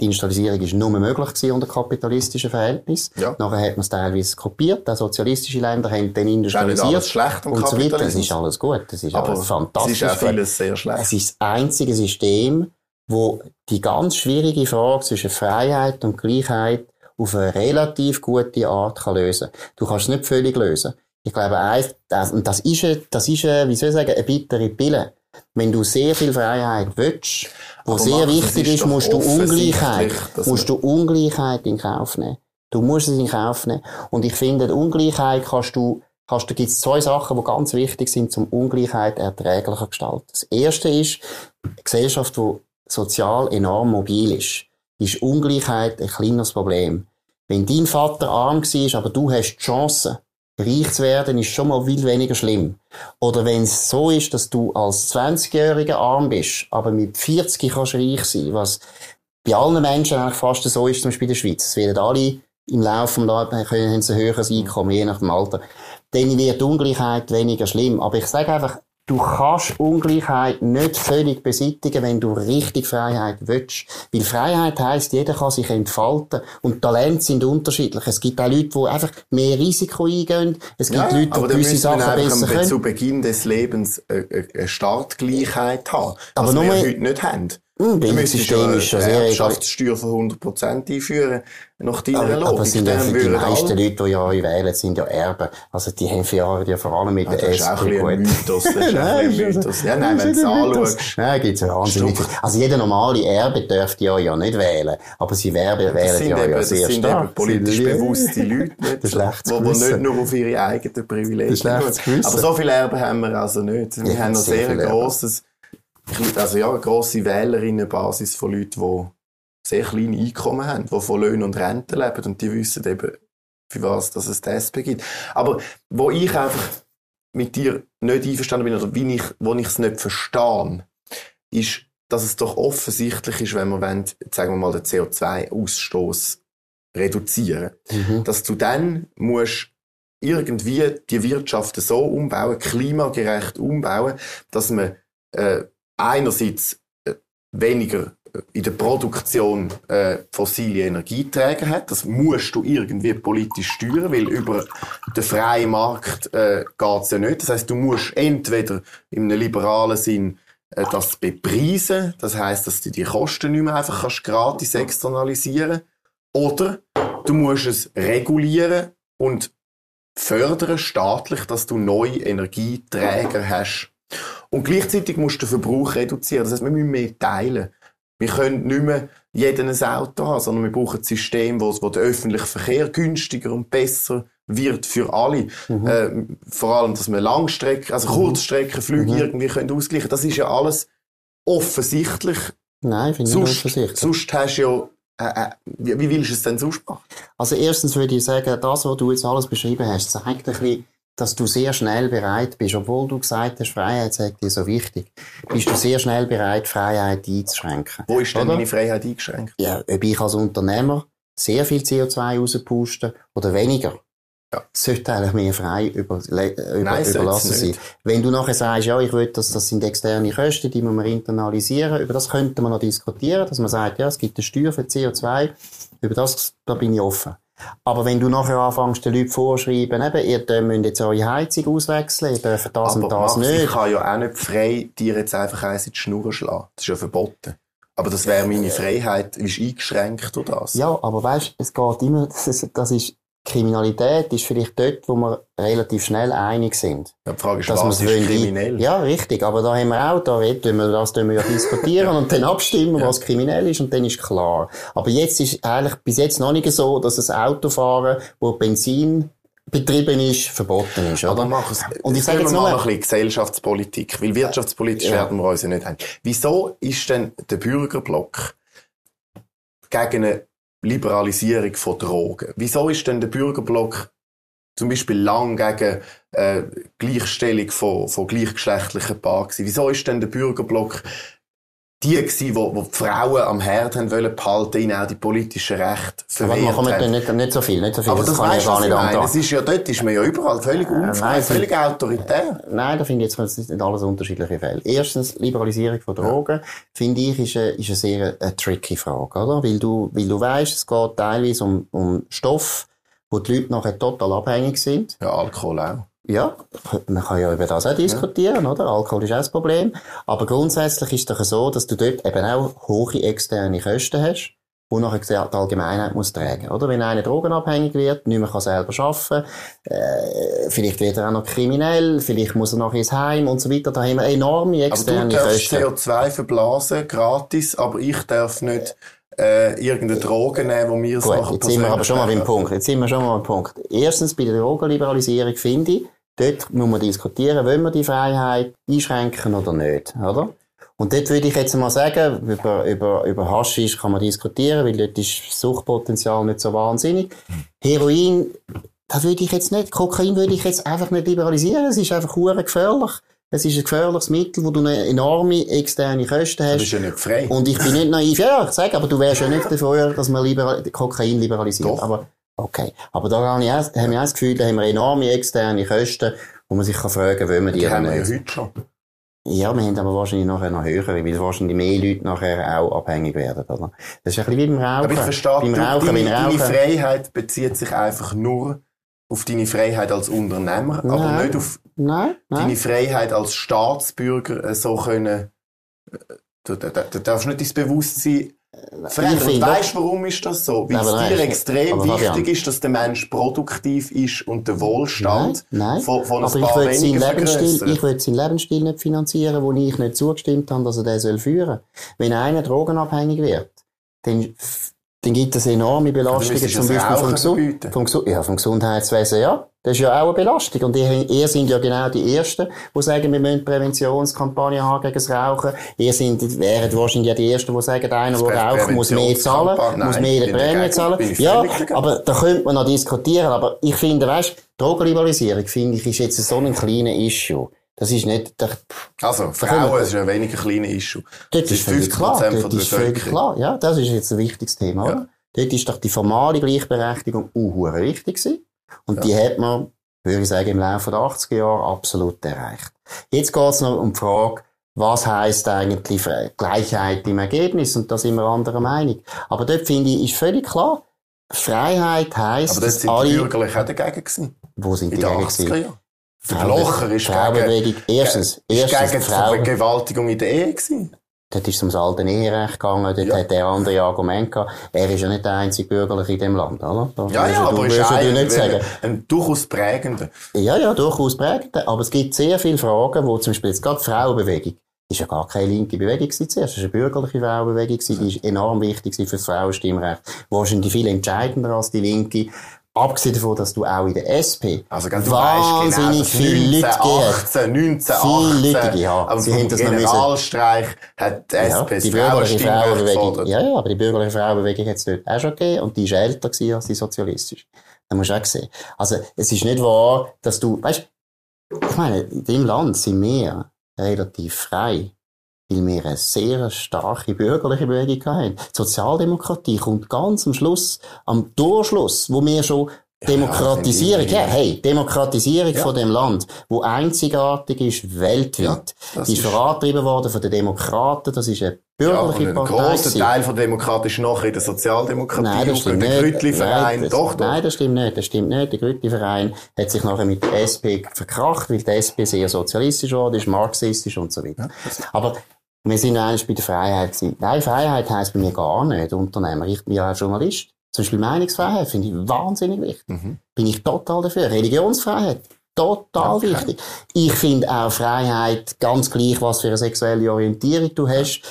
Die Industrialisierung ist nur möglich gewesen unter kapitalistischen Verhältnissen. Ja. Nachher hat man es teilweise kopiert. Auch sozialistische Länder haben dann ist industrialisiert. alles schlecht und so weiter. Es ist alles gut. Es ist aber alles es fantastisch. ist auch vieles sehr schlecht. Es ist das einzige System, wo die ganz schwierige Frage zwischen Freiheit und Gleichheit auf eine relativ gute Art kann lösen. Du kannst es nicht völlig lösen. Ich glaube, eins, das, und das ist, eine, das ist, wie soll ich sagen, eine bittere Pille. Wenn du sehr viel Freiheit willst, wo Aber sehr wichtig ist musst du Ungleichheit, musst du Ungleichheit in Kauf nehmen. Du musst es in Kauf nehmen. Und ich finde, die Ungleichheit kannst du, kannst, da gibt es zwei Sachen, die ganz wichtig sind, um Ungleichheit erträglicher zu gestalten. Das erste ist, eine Gesellschaft, die sozial enorm mobil ist, ist Ungleichheit ein kleines Problem. Wenn dein Vater arm war, aber du hast die Chance, reich zu werden, ist schon mal viel weniger schlimm. Oder wenn es so ist, dass du als 20-Jähriger arm bist, aber mit 40 kannst du reich sein, was bei allen Menschen eigentlich fast so ist, zum Beispiel in der Schweiz. Es werden alle im Laufe des Lebens ein höheres Einkommen, je nach dem Alter. Dann wird die Ungleichheit weniger schlimm. Aber ich sage einfach, du kannst Ungleichheit nicht völlig beseitigen, wenn du richtig Freiheit willst. Weil Freiheit heisst, jeder kann sich entfalten. Und Talente sind unterschiedlich. Es gibt auch Leute, die einfach mehr Risiko eingehen. Es gibt Leute, aber die gewisse Sachen besser können. zu Beginn des Lebens eine, eine eine Startgleichheit haben, Aber was nur wir heute nicht haben. Hm, Dann Bildungssystem müsstest du sehr eine egal. Erbschaftssteuer von 100% einführen, nach deiner Aber, Logik. aber es sind ja die meisten alle- Leute, die ja euch wählen, sind ja Erben. Also die haben für Jahre ja vor allem mit Ah, der das SP gut. Mythos. Das ist auch ein Mythos. Ja, nein, wenn du es anschaust. Nein, gibt's ja wahnsinnig. Also jeder normale Erbe dürfte ja ja nicht wählen. Aber sie werben, Das wählen sind, ja eben, ja das sehr sind stark. eben politisch bewusste Leute, nicht? Das Gewissen. nicht nur auf ihre eigenen Privilegien Das. Aber so viele Erben haben wir also nicht. Wir Ja, haben noch sehr grosses, also ja, eine grosse Wählerinnenbasis von Leuten, die sehr kleine Einkommen haben, die von Löhnen und Renten leben und die wissen eben, für was dass es die SP gibt. Aber wo ich einfach mit dir nicht einverstanden bin oder wie ich, wo ich es nicht verstehe, ist, dass es doch offensichtlich ist, wenn wir wollen, sagen wir mal, den CO2-Ausstoß reduzieren, Mhm. dass du dann musst irgendwie die Wirtschaft so umbauen, klimagerecht umbauen, dass man äh, einerseits äh, weniger äh, in der Produktion äh, fossile Energieträger hat. Das musst du irgendwie politisch steuern, weil über den freien Markt äh, geht's ja nicht. Das heißt, du musst entweder einem liberalen Sinn äh, das bepreisen, das heißt, dass du die Kosten nicht mehr einfach kannst gratis externalisieren oder du musst es regulieren und fördern staatlich, dass du neue Energieträger hast. Und gleichzeitig musst du den Verbrauch reduzieren. Das heißt, wir müssen mehr teilen. Wir können nicht mehr jeden ein Auto haben, sondern wir brauchen ein System, wo, wo der öffentliche Verkehr günstiger und besser wird für alle. Mhm. Äh, vor allem, dass wir Langstrecken, also Kurzstreckenflüge Mhm. irgendwie können ausgleichen. Das ist ja alles offensichtlich. Nein, finde ich nicht offensichtlich. sonst hast du ja, äh, äh, wie, wie willst du es denn sonst machen? Also erstens würde ich sagen, das, was du jetzt alles beschrieben hast, zeigt ein bisschen, dass du sehr schnell bereit bist, obwohl du gesagt hast, Freiheit sei dir so wichtig, bist du sehr schnell bereit, Freiheit einzuschränken. Wo ist denn Oder? meine Freiheit eingeschränkt? Ja, ob ich als Unternehmer sehr viel CO2 rauspuste oder weniger. Ja. Sollte eigentlich mehr frei über, le- über, Nein, überlassen sein. Wenn du nachher sagst, ja, ich will, dass das sind externe Kosten, die müssen wir internalisieren, über das könnte man noch diskutieren, dass man sagt, ja, es gibt eine Steuer für CO2, über das, da bin ich offen. Aber wenn du nachher anfängst, den Leuten vorschreiben, eben, ihr müsst jetzt eure Heizung auswechseln, ihr dürft das und das Max, ich nicht. kann ja auch nicht frei dir jetzt einfach eins in die Schnur schlagen. Das ist ja verboten. Aber das wäre meine Freiheit, ist eingeschränkt durch das. Ja, aber weißt, es geht immer, das ist, das ist, Kriminalität ist vielleicht dort, wo wir relativ schnell einig sind. Ja, die Frage ist, dass was ist wollen- kriminell? Ja, richtig. Aber da haben wir auch, da reden wir, das wir ja diskutieren und dann abstimmen, was kriminell ist und dann ist klar. Aber jetzt ist eigentlich bis jetzt noch nicht so, dass das Autofahren, wo Benzin betrieben ist, verboten ist, Aber oder? mach es. Und ich sage jetzt mal- ein bisschen Gesellschaftspolitik, weil wirtschaftspolitisch Ja. werden wir uns ja nicht haben. Wieso ist denn der Bürgerblock gegen eine Liberalisierung von Drogen? Wieso ist denn der Bürgerblock zum Beispiel lang gegen äh, Gleichstellung von, von gleichgeschlechtlichen Paaren gewesen? Wieso ist denn der Bürgerblock die gewesen, wo die Frauen am Herd haben wollen behalten, ihnen auch die politischen Rechte Aber verwehrt wir haben? dann nicht, nicht so viel, nicht so viel. Aber das, kann ich weißt gar nicht ich meine? Es ist ja dort, ist man ja überall völlig unfrei, nein, völlig autoritär. Nein, da finde ich jetzt das sind nicht alles unterschiedliche Fälle. Erstens, Liberalisierung von Drogen, finde ich, ist eine, ist eine sehr eine tricky Frage, oder? Weil du, weil du weißt, es geht teilweise um, um Stoff, wo die Leute nachher total abhängig sind. Ja, Alkohol auch. Ja, man kann ja über das auch diskutieren, ja. oder? Alkohol ist auch das Problem. Aber grundsätzlich ist es doch so, dass du dort eben auch hohe externe Kosten hast, die nachher die Allgemeinheit muss tragen, oder? Wenn einer drogenabhängig wird, nicht mehr kann selber arbeiten, äh, vielleicht wird er auch noch kriminell, vielleicht muss er nachher ins Heim und so weiter, da haben wir enorme externe aber du Kosten. CO2 verblasen, gratis, aber ich darf nicht äh, irgendeine Droge nehmen, die mir Gut, jetzt sind wir aber schon mal beim Punkt. Jetzt sind wir schon mal beim Punkt. Erstens, bei der Drogenliberalisierung finde ich, Dort muss man diskutieren, wollen wir die Freiheit einschränken oder nicht, oder? Und dort würde ich jetzt mal sagen, über, über, über Haschisch kann man diskutieren, weil dort ist das Suchtpotenzial nicht so wahnsinnig. Heroin, da würde ich jetzt nicht, Kokain würde ich jetzt einfach nicht liberalisieren, es ist einfach gefährlich. Es ist ein gefährliches Mittel, wo du eine enorme externe Kosten hast. Du bist ja nicht frei. Und ich bin nicht naiv. Ja, ich sage, aber du wärst ja nicht dafür, dass man liberal Kokain liberalisiert. Doch. Aber Okay. Aber da habe ich auch, haben wir auch das Gefühl, da haben wir enorme externe Kosten, wo man sich kann fragen, wollen wir die, die haben wir ja heute schon. Ja, wir haben aber wahrscheinlich nachher noch höher, weil wahrscheinlich mehr Leute nachher auch abhängig werden, oder? Das ist ein bisschen wie beim Rauchen. Aber ich verstehe, beim Rauchen, deine, beim deine Rauchen. Freiheit bezieht sich einfach nur auf deine Freiheit als Unternehmer, aber Nein. nicht auf Nein, deine nein. Freiheit als Staatsbürger äh, so können. äh, Du, du, du darfst nicht dein Bewusstsein verändern. Und weißt du, warum ist das so? Weil es dir extrem aber wichtig ist, dass der Mensch produktiv ist und der Wohlstand Nein, nein. von, von ein aber ich paar seinen wenigen Lebensstil, ich will seinen Lebensstil nicht finanzieren, wo ich nicht zugestimmt habe, dass er den soll führen Wenn einer drogenabhängig wird, dann, dann gibt es enorme Belastungen, zum Beispiel vom, verbieten. vom, Gesund, ja, vom Gesundheitswesen, ja. Das ist ja auch eine Belastung. Und ihr, ihr sind ja genau die Ersten, die sagen, wir müssen Präventionskampagnen haben gegen das Rauchen. Ihr sind, wären wahrscheinlich ja die Ersten, die sagen, einer, der raucht, muss mehr zahlen, Präventionskampagne- muss Nein, mehr bin Prämie zahlen. Ja, aber da könnte man noch diskutieren. Aber ich finde, weißt, Drogenliberalisierung, finde ich, ist jetzt so ein kleiner Issue. Das ist nicht, der, Also, Frauen ist ja weniger kleines Issue. Dort Das ist ist völlig 50% klar. von Dort der Bevölkerung. klar. Ja, das ist jetzt ein wichtiges Thema, Ja. Dort ist doch die formale Gleichberechtigung auch wichtig gewesen. Und die hat man, würde ich sagen, im Laufe der 80er Jahre absolut erreicht. Jetzt geht es noch um die Frage, was heisst eigentlich Gleichheit im Ergebnis? Und da sind wir anderer Meinung. Aber dort finde ich, ist völlig klar, Freiheit heisst, Aber dort dass sind die alle, Bürgerlichen auch dagegen gewesen. wo sind die dagegen 80er gewesen? Blocher ist Frauenbewegung. Erstens, erstens, gegen die Vergewaltigung in der Ehe gewesen. Dort ist es ums alte Eherecht gegangen, dort Ja. hat er andere Argumente gehabt. Er ist ja nicht der einzige Bürgerliche in dem Land, oder? Da Ja, würdest ja, du, aber ist ein, nicht sagen. ein durchaus prägender. Ja, ja, durchaus prägend. Aber es gibt sehr viele Fragen, wo zum Beispiel jetzt gerade die Frauenbewegung, ist ja gar keine linke Bewegung gewesen zuerst, es war eine bürgerliche Frauenbewegung die ist enorm wichtig für das Frauenstimmrecht. Wahrscheinlich viel entscheidender als die linke. Abgesehen davon, dass du auch in der SP Also, gell, du wahnsinnig genau, viele Leute gegeben hast. 1918, 1918, Viele Leute, ja. aber Sie haben das Generalstreich hat die Ja, SP die bürgerliche Frauenbewegung, ja, ja, aber die bürgerliche Frauenbewegung hat es dort auch schon gegeben und die ist älter gewesen als die sozialistische. Das musst du auch sehen. Also, es ist nicht wahr, dass du, weißt, ich meine, in dem Land sind wir relativ frei, weil wir eine sehr starke bürgerliche Bewegung haben. Die Sozialdemokratie kommt ganz am Schluss, am Durchschluss, wo wir schon Demokratisierung, ja, ja, hey, Demokratisierung Ja. von dem Land, wo einzigartig ist weltweit. das die ist vorangetrieben worden von den Demokraten, das ist eine Ja, und bürgerliche ein Partei. grosser gewesen. Teil von der Demokratie ist nachher in der Sozialdemokratie Nein, das stimmt der nicht. Grüttli-Verein. Nein, das, Doch, doch. Nein, das stimmt nicht. Das stimmt nicht. Der Grütti-Verein hat sich nachher mit der SP verkracht, weil die SP sehr sozialistisch wurde, ist marxistisch und so weiter. Aber wir sind ja eigentlich bei der Freiheit gewesen. Nein, Freiheit heisst bei mir gar nicht Unternehmer. Ich bin ja auch Journalist. Zum Beispiel Meinungsfreiheit finde ich wahnsinnig wichtig. Mhm. Bin ich total dafür. Religionsfreiheit. Total Okay. wichtig. Ich finde auch Freiheit ganz gleich, was für eine sexuelle Orientierung du hast.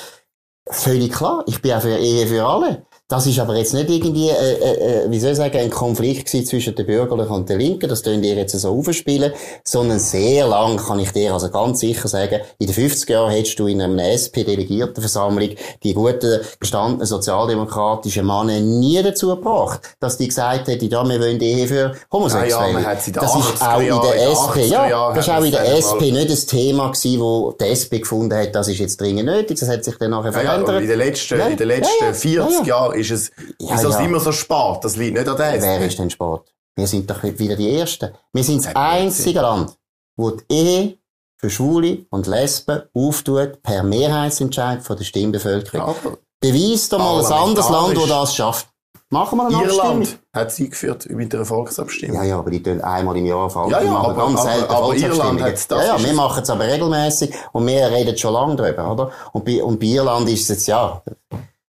Völlig klar. Ich bin auch für Ehe für alle. Das ist aber jetzt nicht irgendwie, äh, äh, äh, wie soll ich sagen, ein Konflikt gewesen zwischen den Bürgerlichen und den Linken. Das tun ihr jetzt so aufspielen. Sondern sehr lang kann ich dir also ganz sicher sagen, in den 50er Jahren hättest du in einer SP-Delegiertenversammlung die guten, gestandenen sozialdemokratischen Männer nie dazu gebracht, dass die gesagt hätten, ja, wir wollen Ehe für Homosexuelle. Ja, ja, man hat sie in den das ist 80er auch in der in den SP, 80er ja, Jahren das ist auch in der SP nicht ein Thema gewesen, wo die SP gefunden hat, das ist jetzt dringend nötig. Das hat sich dann nachher Ja, ja, verändert. in den letzten, Ja, in den ja, letzten ja, 40 ja, ja. Jahren ist es, Ja, wieso ist ja. es immer so spät? Das liegt nicht an der Wer ist denn Sport? Wir sind doch wieder die Ersten. Wir sind das Ja, einzige Land, wo die Ehe für Schwule und Lesben auftut per Mehrheitsentscheid von der Stimmbevölkerung. Aber Beweis doch mal ein anderes Land, das das schafft. Machen wir eine Abstimmung. Irland hat es eingeführt mit einer Volksabstimmung. Ja, ja, aber die tun einmal im Jahr falsch. Ja, ja, aber- ganz aber- selten aber. Irland hat's- das Ja, ja, wir machen es aber regelmäßig und wir reden schon lange drüber, oder? Und bei, und bei Irland ist es jetzt, ja,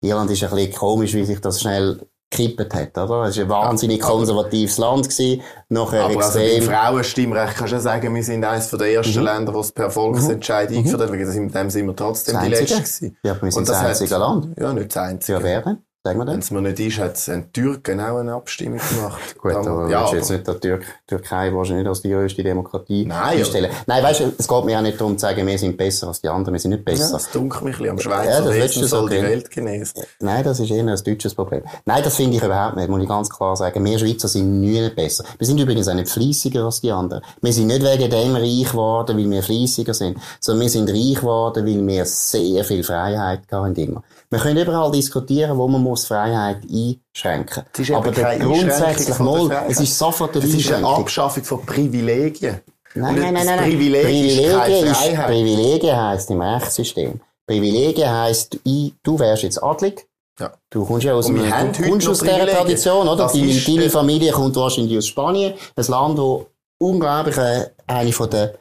Irland ist ein bisschen komisch, wie sich das schnell gekippt hat, oder? Es war ein wahnsinnig konservatives Land gewesen, nachher Aber also beim extrem. Frauenstimmrecht kannst du ja sagen, wir sind eines der ersten Länder, die es per Volksentscheid eingeführt hat, wegen dem sind wir trotzdem Mhm. Das die. Letzten gewesen. ja, aber wir sind das, das einzige hat- Land. Ja, nicht das Einzige. Ja, wer denn? Sagen wir Wenn denn? es mir nicht ist, hat ein Türken auch eine Abstimmung gemacht. Gut, Dann- aber ja, willst du jetzt nicht der Türk Türkei wahrscheinlich nicht als die grösste Demokratie Nein, einstellen. Nein, weißt du, es geht mir auch nicht darum zu sagen, wir sind besser als die anderen, wir sind nicht ja, besser. das dunkelt mich ein bisschen. Am Ja, Schweizer das Wesen letzte soll die. Welt genesen. Nein, das ist eher ein deutsches Problem. Nein, das finde ich überhaupt nicht, muss ich ganz klar sagen. Wir Schweizer sind nie besser. Wir sind übrigens auch nicht fleissiger als die anderen. Wir sind nicht wegen dem reich geworden, weil wir fleissiger sind, sondern wir sind reich geworden, weil wir sehr viel Freiheit hatten immer. Wir können überall diskutieren, wo man muss Freiheit einschränken. Eben Aber der keine grundsätzlich Freiheit. es ist sofort eine Es ist eine. Abschaffung von Privilegien. Nein, nein, nein, das nein. Privileg ist keine Privilegien ist, Freiheit. Privilegien heisst im Rechtssystem. Privilegien heisst, du wärst jetzt adlig. Ja. Du kommst ja aus, haben du kommst aus dieser. Tradition, oder? Das Deine, deine äh, Familie kommt wahrscheinlich aus Spanien. Ein Land, wo unglaublich äh, eine von der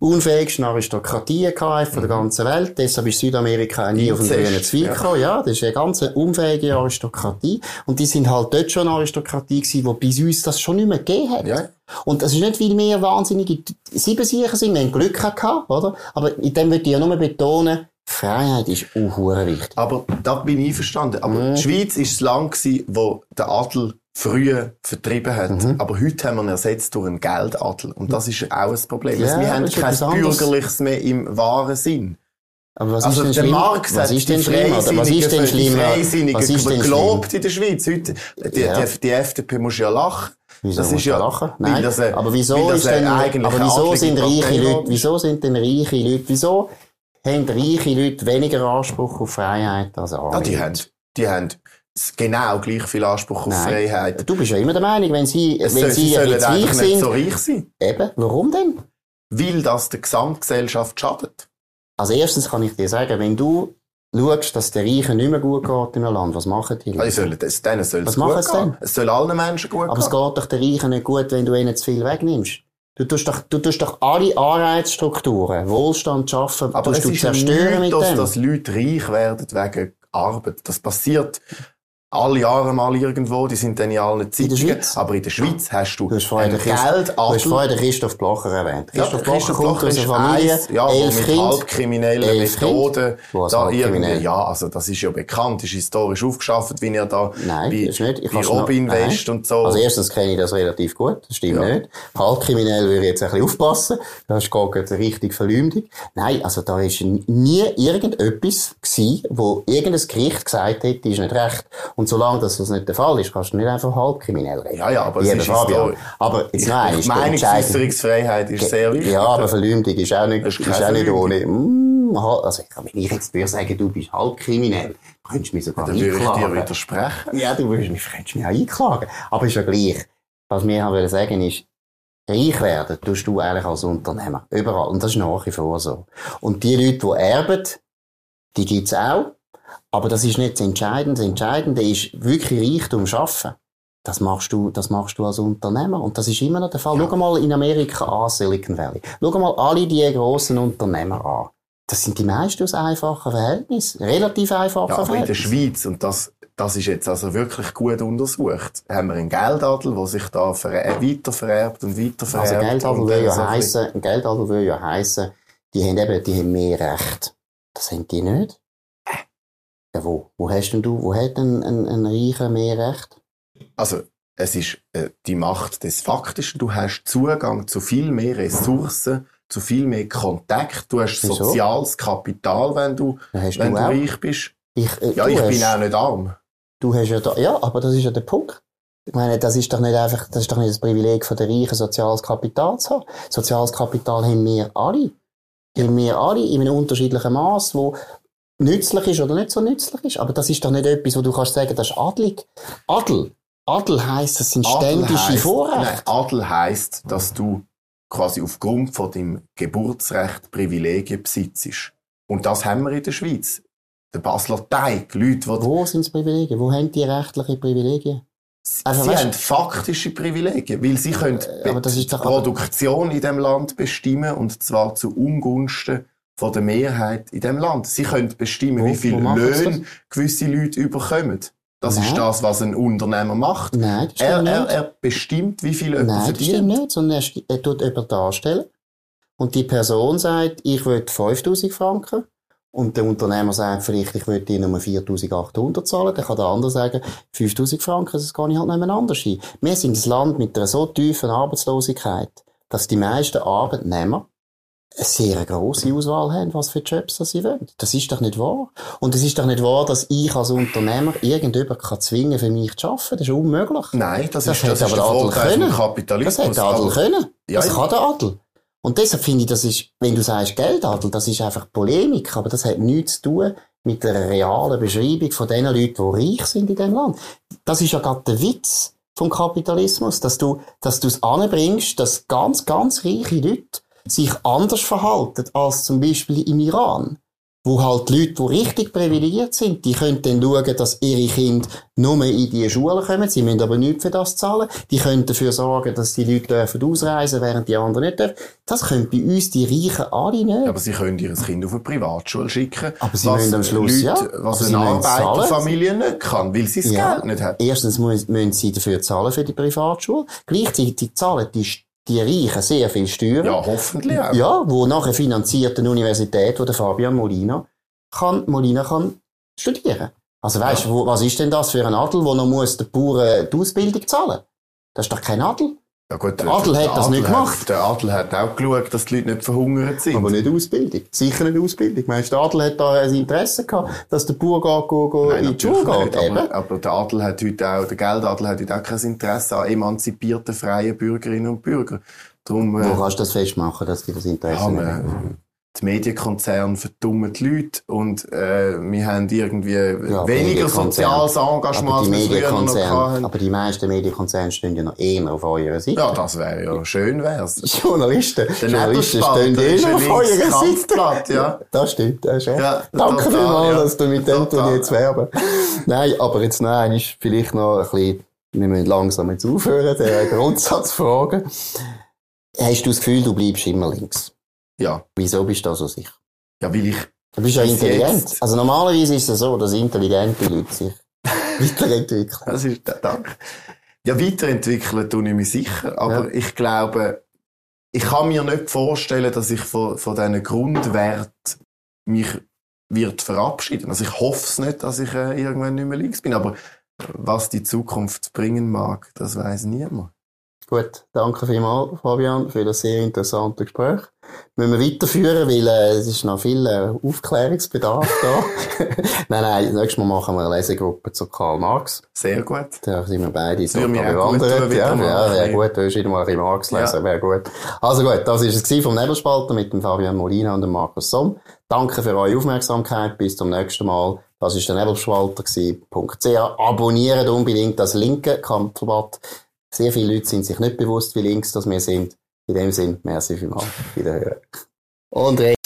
unfähigsten Aristokratien hatte von der ganzen Welt. Deshalb ist Südamerika nie auf den grünen Zweig ja. gekommen. Ja, das ist eine ganz unfähige Aristokratie. Und die sind halt dort schon eine Aristokratie gewesen, die bis uns das schon nicht mehr gegeben hat. Ja. Und es ist nicht, weil wir wahnsinnige Siebensicher sind, wir haben Glück gehabt, oder? Aber in dem würde ich ja nur betonen, Freiheit ist auch wichtig. Aber da bin ich einverstanden. Aber Mhm. die Schweiz war das Land, gewesen, wo der Adel früher vertrieben hat. Mhm. Aber heute haben wir ihn ersetzt durch einen Geldadel. Und das ist auch ein Problem. Ja, wir haben kein. Bürgerliches mehr im wahren Sinn. Aber was Also ist denn der? Marx was ist denn die schlimm? Oder was ist denn schlimm? die Was ist denn gelobt in der Schweiz. Heute, die, Ja. die, die FDP muss ja lachen. Wieso das ist ja, lachen? Nein, das aber wieso ist denn, aber wieso sind reiche Leute, wieso sind denn reiche Leute, wieso haben reiche Leute weniger Anspruch auf Freiheit als arme Ja, die Leute? haben, die haben genau gleich viel Anspruch auf Nein. Freiheit. Du bist ja immer der Meinung, wenn sie, Es wenn soll- sie, sollen bisschen reich einfach nicht sind, so reich sein. eben, warum denn? Weil das der Gesamtgesellschaft schadet. Also erstens kann ich dir sagen, wenn du schaust, dass der Reichen nicht mehr gut geht in einem Land, was machen die die sollen, es, denen soll Was es machen gut sie gehen. denn? Es soll allen Menschen gut Aber es gehen. geht doch den Reichen nicht gut, wenn du ihnen zu viel wegnimmst. Du tust doch, du tust doch alle Anreizstrukturen, Wohlstand schaffen, Aber tust es du ist zerstören mit Mythos, dem. dass Leute reich werden wegen Arbeit. Das passiert alle Jahre mal irgendwo, die sind dann in allen Zeitungen. Aber in der Schweiz hast du, Du hast vorher den Christ- Du hast vorher den Christoph Blocher erwähnt. Ja, Christoph der Blocher kommt aus ist einer Familie, eins, ja, elf mit Kinder. halbkriminellen Methoden da irgendwie, ja, also das ist ja bekannt, ist historisch aufgeschafft, wie er da Nein, bei, bei noch- Robin nein. West und so. Also erstens kenne ich das relativ gut, das stimmt Ja. nicht. Halbkriminell würde ich jetzt ein bisschen aufpassen, das ist gar keine richtige Verleumdung. Nein, also da ist nie irgendetwas gewesen, wo irgendein Gericht gesagt hätte, ist nicht recht. Und solange das nicht der Fall ist, kannst du nicht einfach halbkriminell reden. ja, ja, aber es Lieber ist Fabian. Aber jetzt noch eines, Die der entscheidende- Meinungsäußerungsfreiheit ist sehr wichtig. Ja, aber Verleumdung ist auch nicht, ist ist auch nicht ohne. Mm, also, wenn ich jetzt sagen, du bist halbkriminell, könntest du mich sogar Dann würde ich dir einklagen. widersprechen. Ja, du würdest mich, könntest mich auch einklagen. Aber ist ja gleich. Was wir haben wollen sagen ist, reich werden tust du eigentlich als Unternehmer. Überall. Und das ist nach wie vor so. Und die Leute, die erben, die gibt's auch. Aber das ist nicht das Entscheidende. Das Entscheidende ist wirklich Reichtum schaffen. Das machst du, das machst du als Unternehmer. Und das ist immer noch der Fall. Schau mal in Amerika an, Silicon Valley. Schau mal alle die grossen Unternehmer an. Das sind die meisten aus einfachen Verhältnissen. Relativ einfachen Ja, aber in der Verhältnissen. Schweiz, und das, das ist jetzt also wirklich gut untersucht, haben wir einen Geldadel, der sich da ver weiter vererbt und weiter vererbt. Also Geldadel dann ja so ein heissen, Geldadel will ja heissen, die haben eben, die haben mehr Recht. Das haben die nicht. Ja, wo? Wo hast denn du, wo hat denn ein, ein Reicher mehr Recht? Also, es ist äh, die Macht des Faktischen. Du hast Zugang zu viel mehr Ressourcen, zu viel mehr Kontakt. Du hast Wieso? soziales Kapital, wenn du, wenn du du reich bist. Ich, äh, Ja, ich hast, bin auch nicht arm. Du hast ja da, ja, aber das ist ja der Punkt. Ich meine, das ist doch nicht einfach, das ist doch nicht das Privileg von der Reichen, soziales Kapital zu haben. Soziales Kapital haben wir alle. Haben wir alle in einem unterschiedlichen Maß, wo nützlich ist oder nicht so nützlich ist. Aber das ist doch nicht etwas, wo du kannst sagen, das ist adlig. Adel. Adel heisst, das sind ständische heisst- Vorrechte. Nein, Adel heisst, dass du quasi aufgrund von deinem Geburtsrecht Privilegien besitzt. Und das haben wir in der Schweiz. der Basler Teig, Leute, die Wo sind die Privilegien? Wo haben die rechtliche Privilegien? Also, sie weißt- haben faktische Privilegien, weil sie können aber das die Produktion in dem Land bestimmen und zwar zu Ungunsten von der Mehrheit in dem Land. Sie können bestimmen, Wo- wie viel Löhne gewisse Leute überkommen. Das ist Nein. das, was ein Unternehmer macht. Nein, Er, stimmt er, er bestimmt, wie viel jemand Nein, das stimmt verdient. nicht, sondern er, tut jemanden darstellen. Und die Person sagt, ich will 5000 Franken. Und der Unternehmer sagt vielleicht, ich will dir nur 4800 zahlen. Dann kann der andere sagen, 5000 Franken, das kann ich halt nicht anders. Wir sind ein Land mit einer so tiefen Arbeitslosigkeit, dass die meisten Arbeitnehmer eine sehr grosse Auswahl haben, was für Jobs das sie wollen. Das ist doch nicht wahr. Und es ist doch nicht wahr, dass ich als Unternehmer irgendjemanden kann zwingen für mich zu arbeiten. Das ist unmöglich. Nein, das, Das ist, das hätte ist der Adel Vorteil vom können. Kapitalismus. Das hätte der Adel Aber- können. Das ja. kann der Adel. Und deshalb finde ich, das ist, wenn du sagst Geldadel, das ist einfach Polemik, aber das hat nichts zu tun mit der realen Beschreibung von den Leuten, die reich sind in dem Land. Das ist ja gerade der Witz vom Kapitalismus, dass du, dass du es anbringst, dass ganz, ganz reiche Leute sich anders verhalten als zum Beispiel im Iran. Wo halt Leute, die richtig privilegiert sind, die können dann schauen, dass ihre Kinder nur in die Schule kommen. Sie müssen aber nichts für das zahlen. Die können dafür sorgen, dass die Leute dürfen ausreisen, während die anderen nicht dürfen. Das können bei uns die Reichen alle nicht. Aber sie können ihr Kind auf eine Privatschule schicken. Aber sie was am Schluss, Leute, ja. Was eine. Arbeiterfamilie nicht kann, weil sie das Ja. Geld nicht hat. Erstens müssen sie dafür zahlen für die Privatschule. Gleichzeitig zahlen die, die Reichen sehr viel Steuern. Ja, hoffentlich auch. Ja, wo nachher finanziert eine Universität, wo der Fabian Molina kann, Molina kann studieren. Also weißt, wo, was ist denn das für ein Adel, wo noch muss der Bauern die Ausbildung zahlen? Das ist doch kein Adel. Ja gut, Der Adel hat das nicht gemacht. Hat, der Adel hat auch geschaut, dass die Leute nicht verhungert sind. Aber nicht Ausbildung. Sicher nicht Ausbildung. Meinst du, der Adel hat da ein Interesse gehabt, dass der Bauer geht, go, go Nein, in die Schule geht? Aber, aber der Adel hat heute auch, der Geldadel hat heute auch kein Interesse an emanzipierten, freien Bürgerinnen und Bürgern. Darum, Wo äh, kannst du das festmachen, dass die das Interesse ja, haben? Die Medienkonzerne verdummen die Leute und äh, wir haben irgendwie Ja, weniger soziales Engagement, Aber die, als wir früher noch Medienkonzerne, hatten. aber die meisten Medienkonzerne stehen ja noch eher auf eurer Seite. Ja, das wäre ja schön, wär's. Journalisten, Journalisten stehen ist eh noch auf eurer Seite. Ja. Das stimmt, das. Ja, Danke total, vielmals, ja. dass du mit dem Total. jetzt werben. Nein, aber jetzt noch einmal, vielleicht noch ein bisschen, wir müssen langsam jetzt aufhören, der Grundsatzfrage. Hast du das Gefühl, du bleibst immer links? Ja, Wieso bist du da so sicher? ja, weil ich Du bist ja intelligent. jetzt. Also normalerweise ist es so, dass intelligente Leute sich weiterentwickeln. Das ist der Dank. Ja, weiterentwickeln tue ich mich sicher, aber Ja. ich glaube, ich kann mir nicht vorstellen, dass ich von, von diesen Grundwerten mich wird verabschieden. Also ich hoffe es nicht, dass ich äh, irgendwann nicht mehr links bin, aber was die Zukunft bringen mag, das weiß niemand. Gut, danke vielmals, Fabian, für das sehr interessante Gespräch. Müssen wir weiterführen, weil äh, es ist noch viel äh, Aufklärungsbedarf da. nein, nein, nächstes Mal machen wir eine Lesegruppe zu Karl Marx. Sehr gut. Da sind wir beide so bewandert. Ja, ja, wäre gut, du hast wieder mal ein bisschen Marx lesen, Ja. wäre gut. Also gut, das war es vom Nebelspalter mit dem Fabian Molina und dem Markus Somm. Danke für eure Aufmerksamkeit, bis zum nächsten Mal. Das war der Nebelspalter gewesen.ch. Abonniert unbedingt das linke Kampfblatt. Sehr viele Leute sind sich nicht bewusst, wie links das wir sind. In dem Sinn, merci vielmals. Wiederhören. Und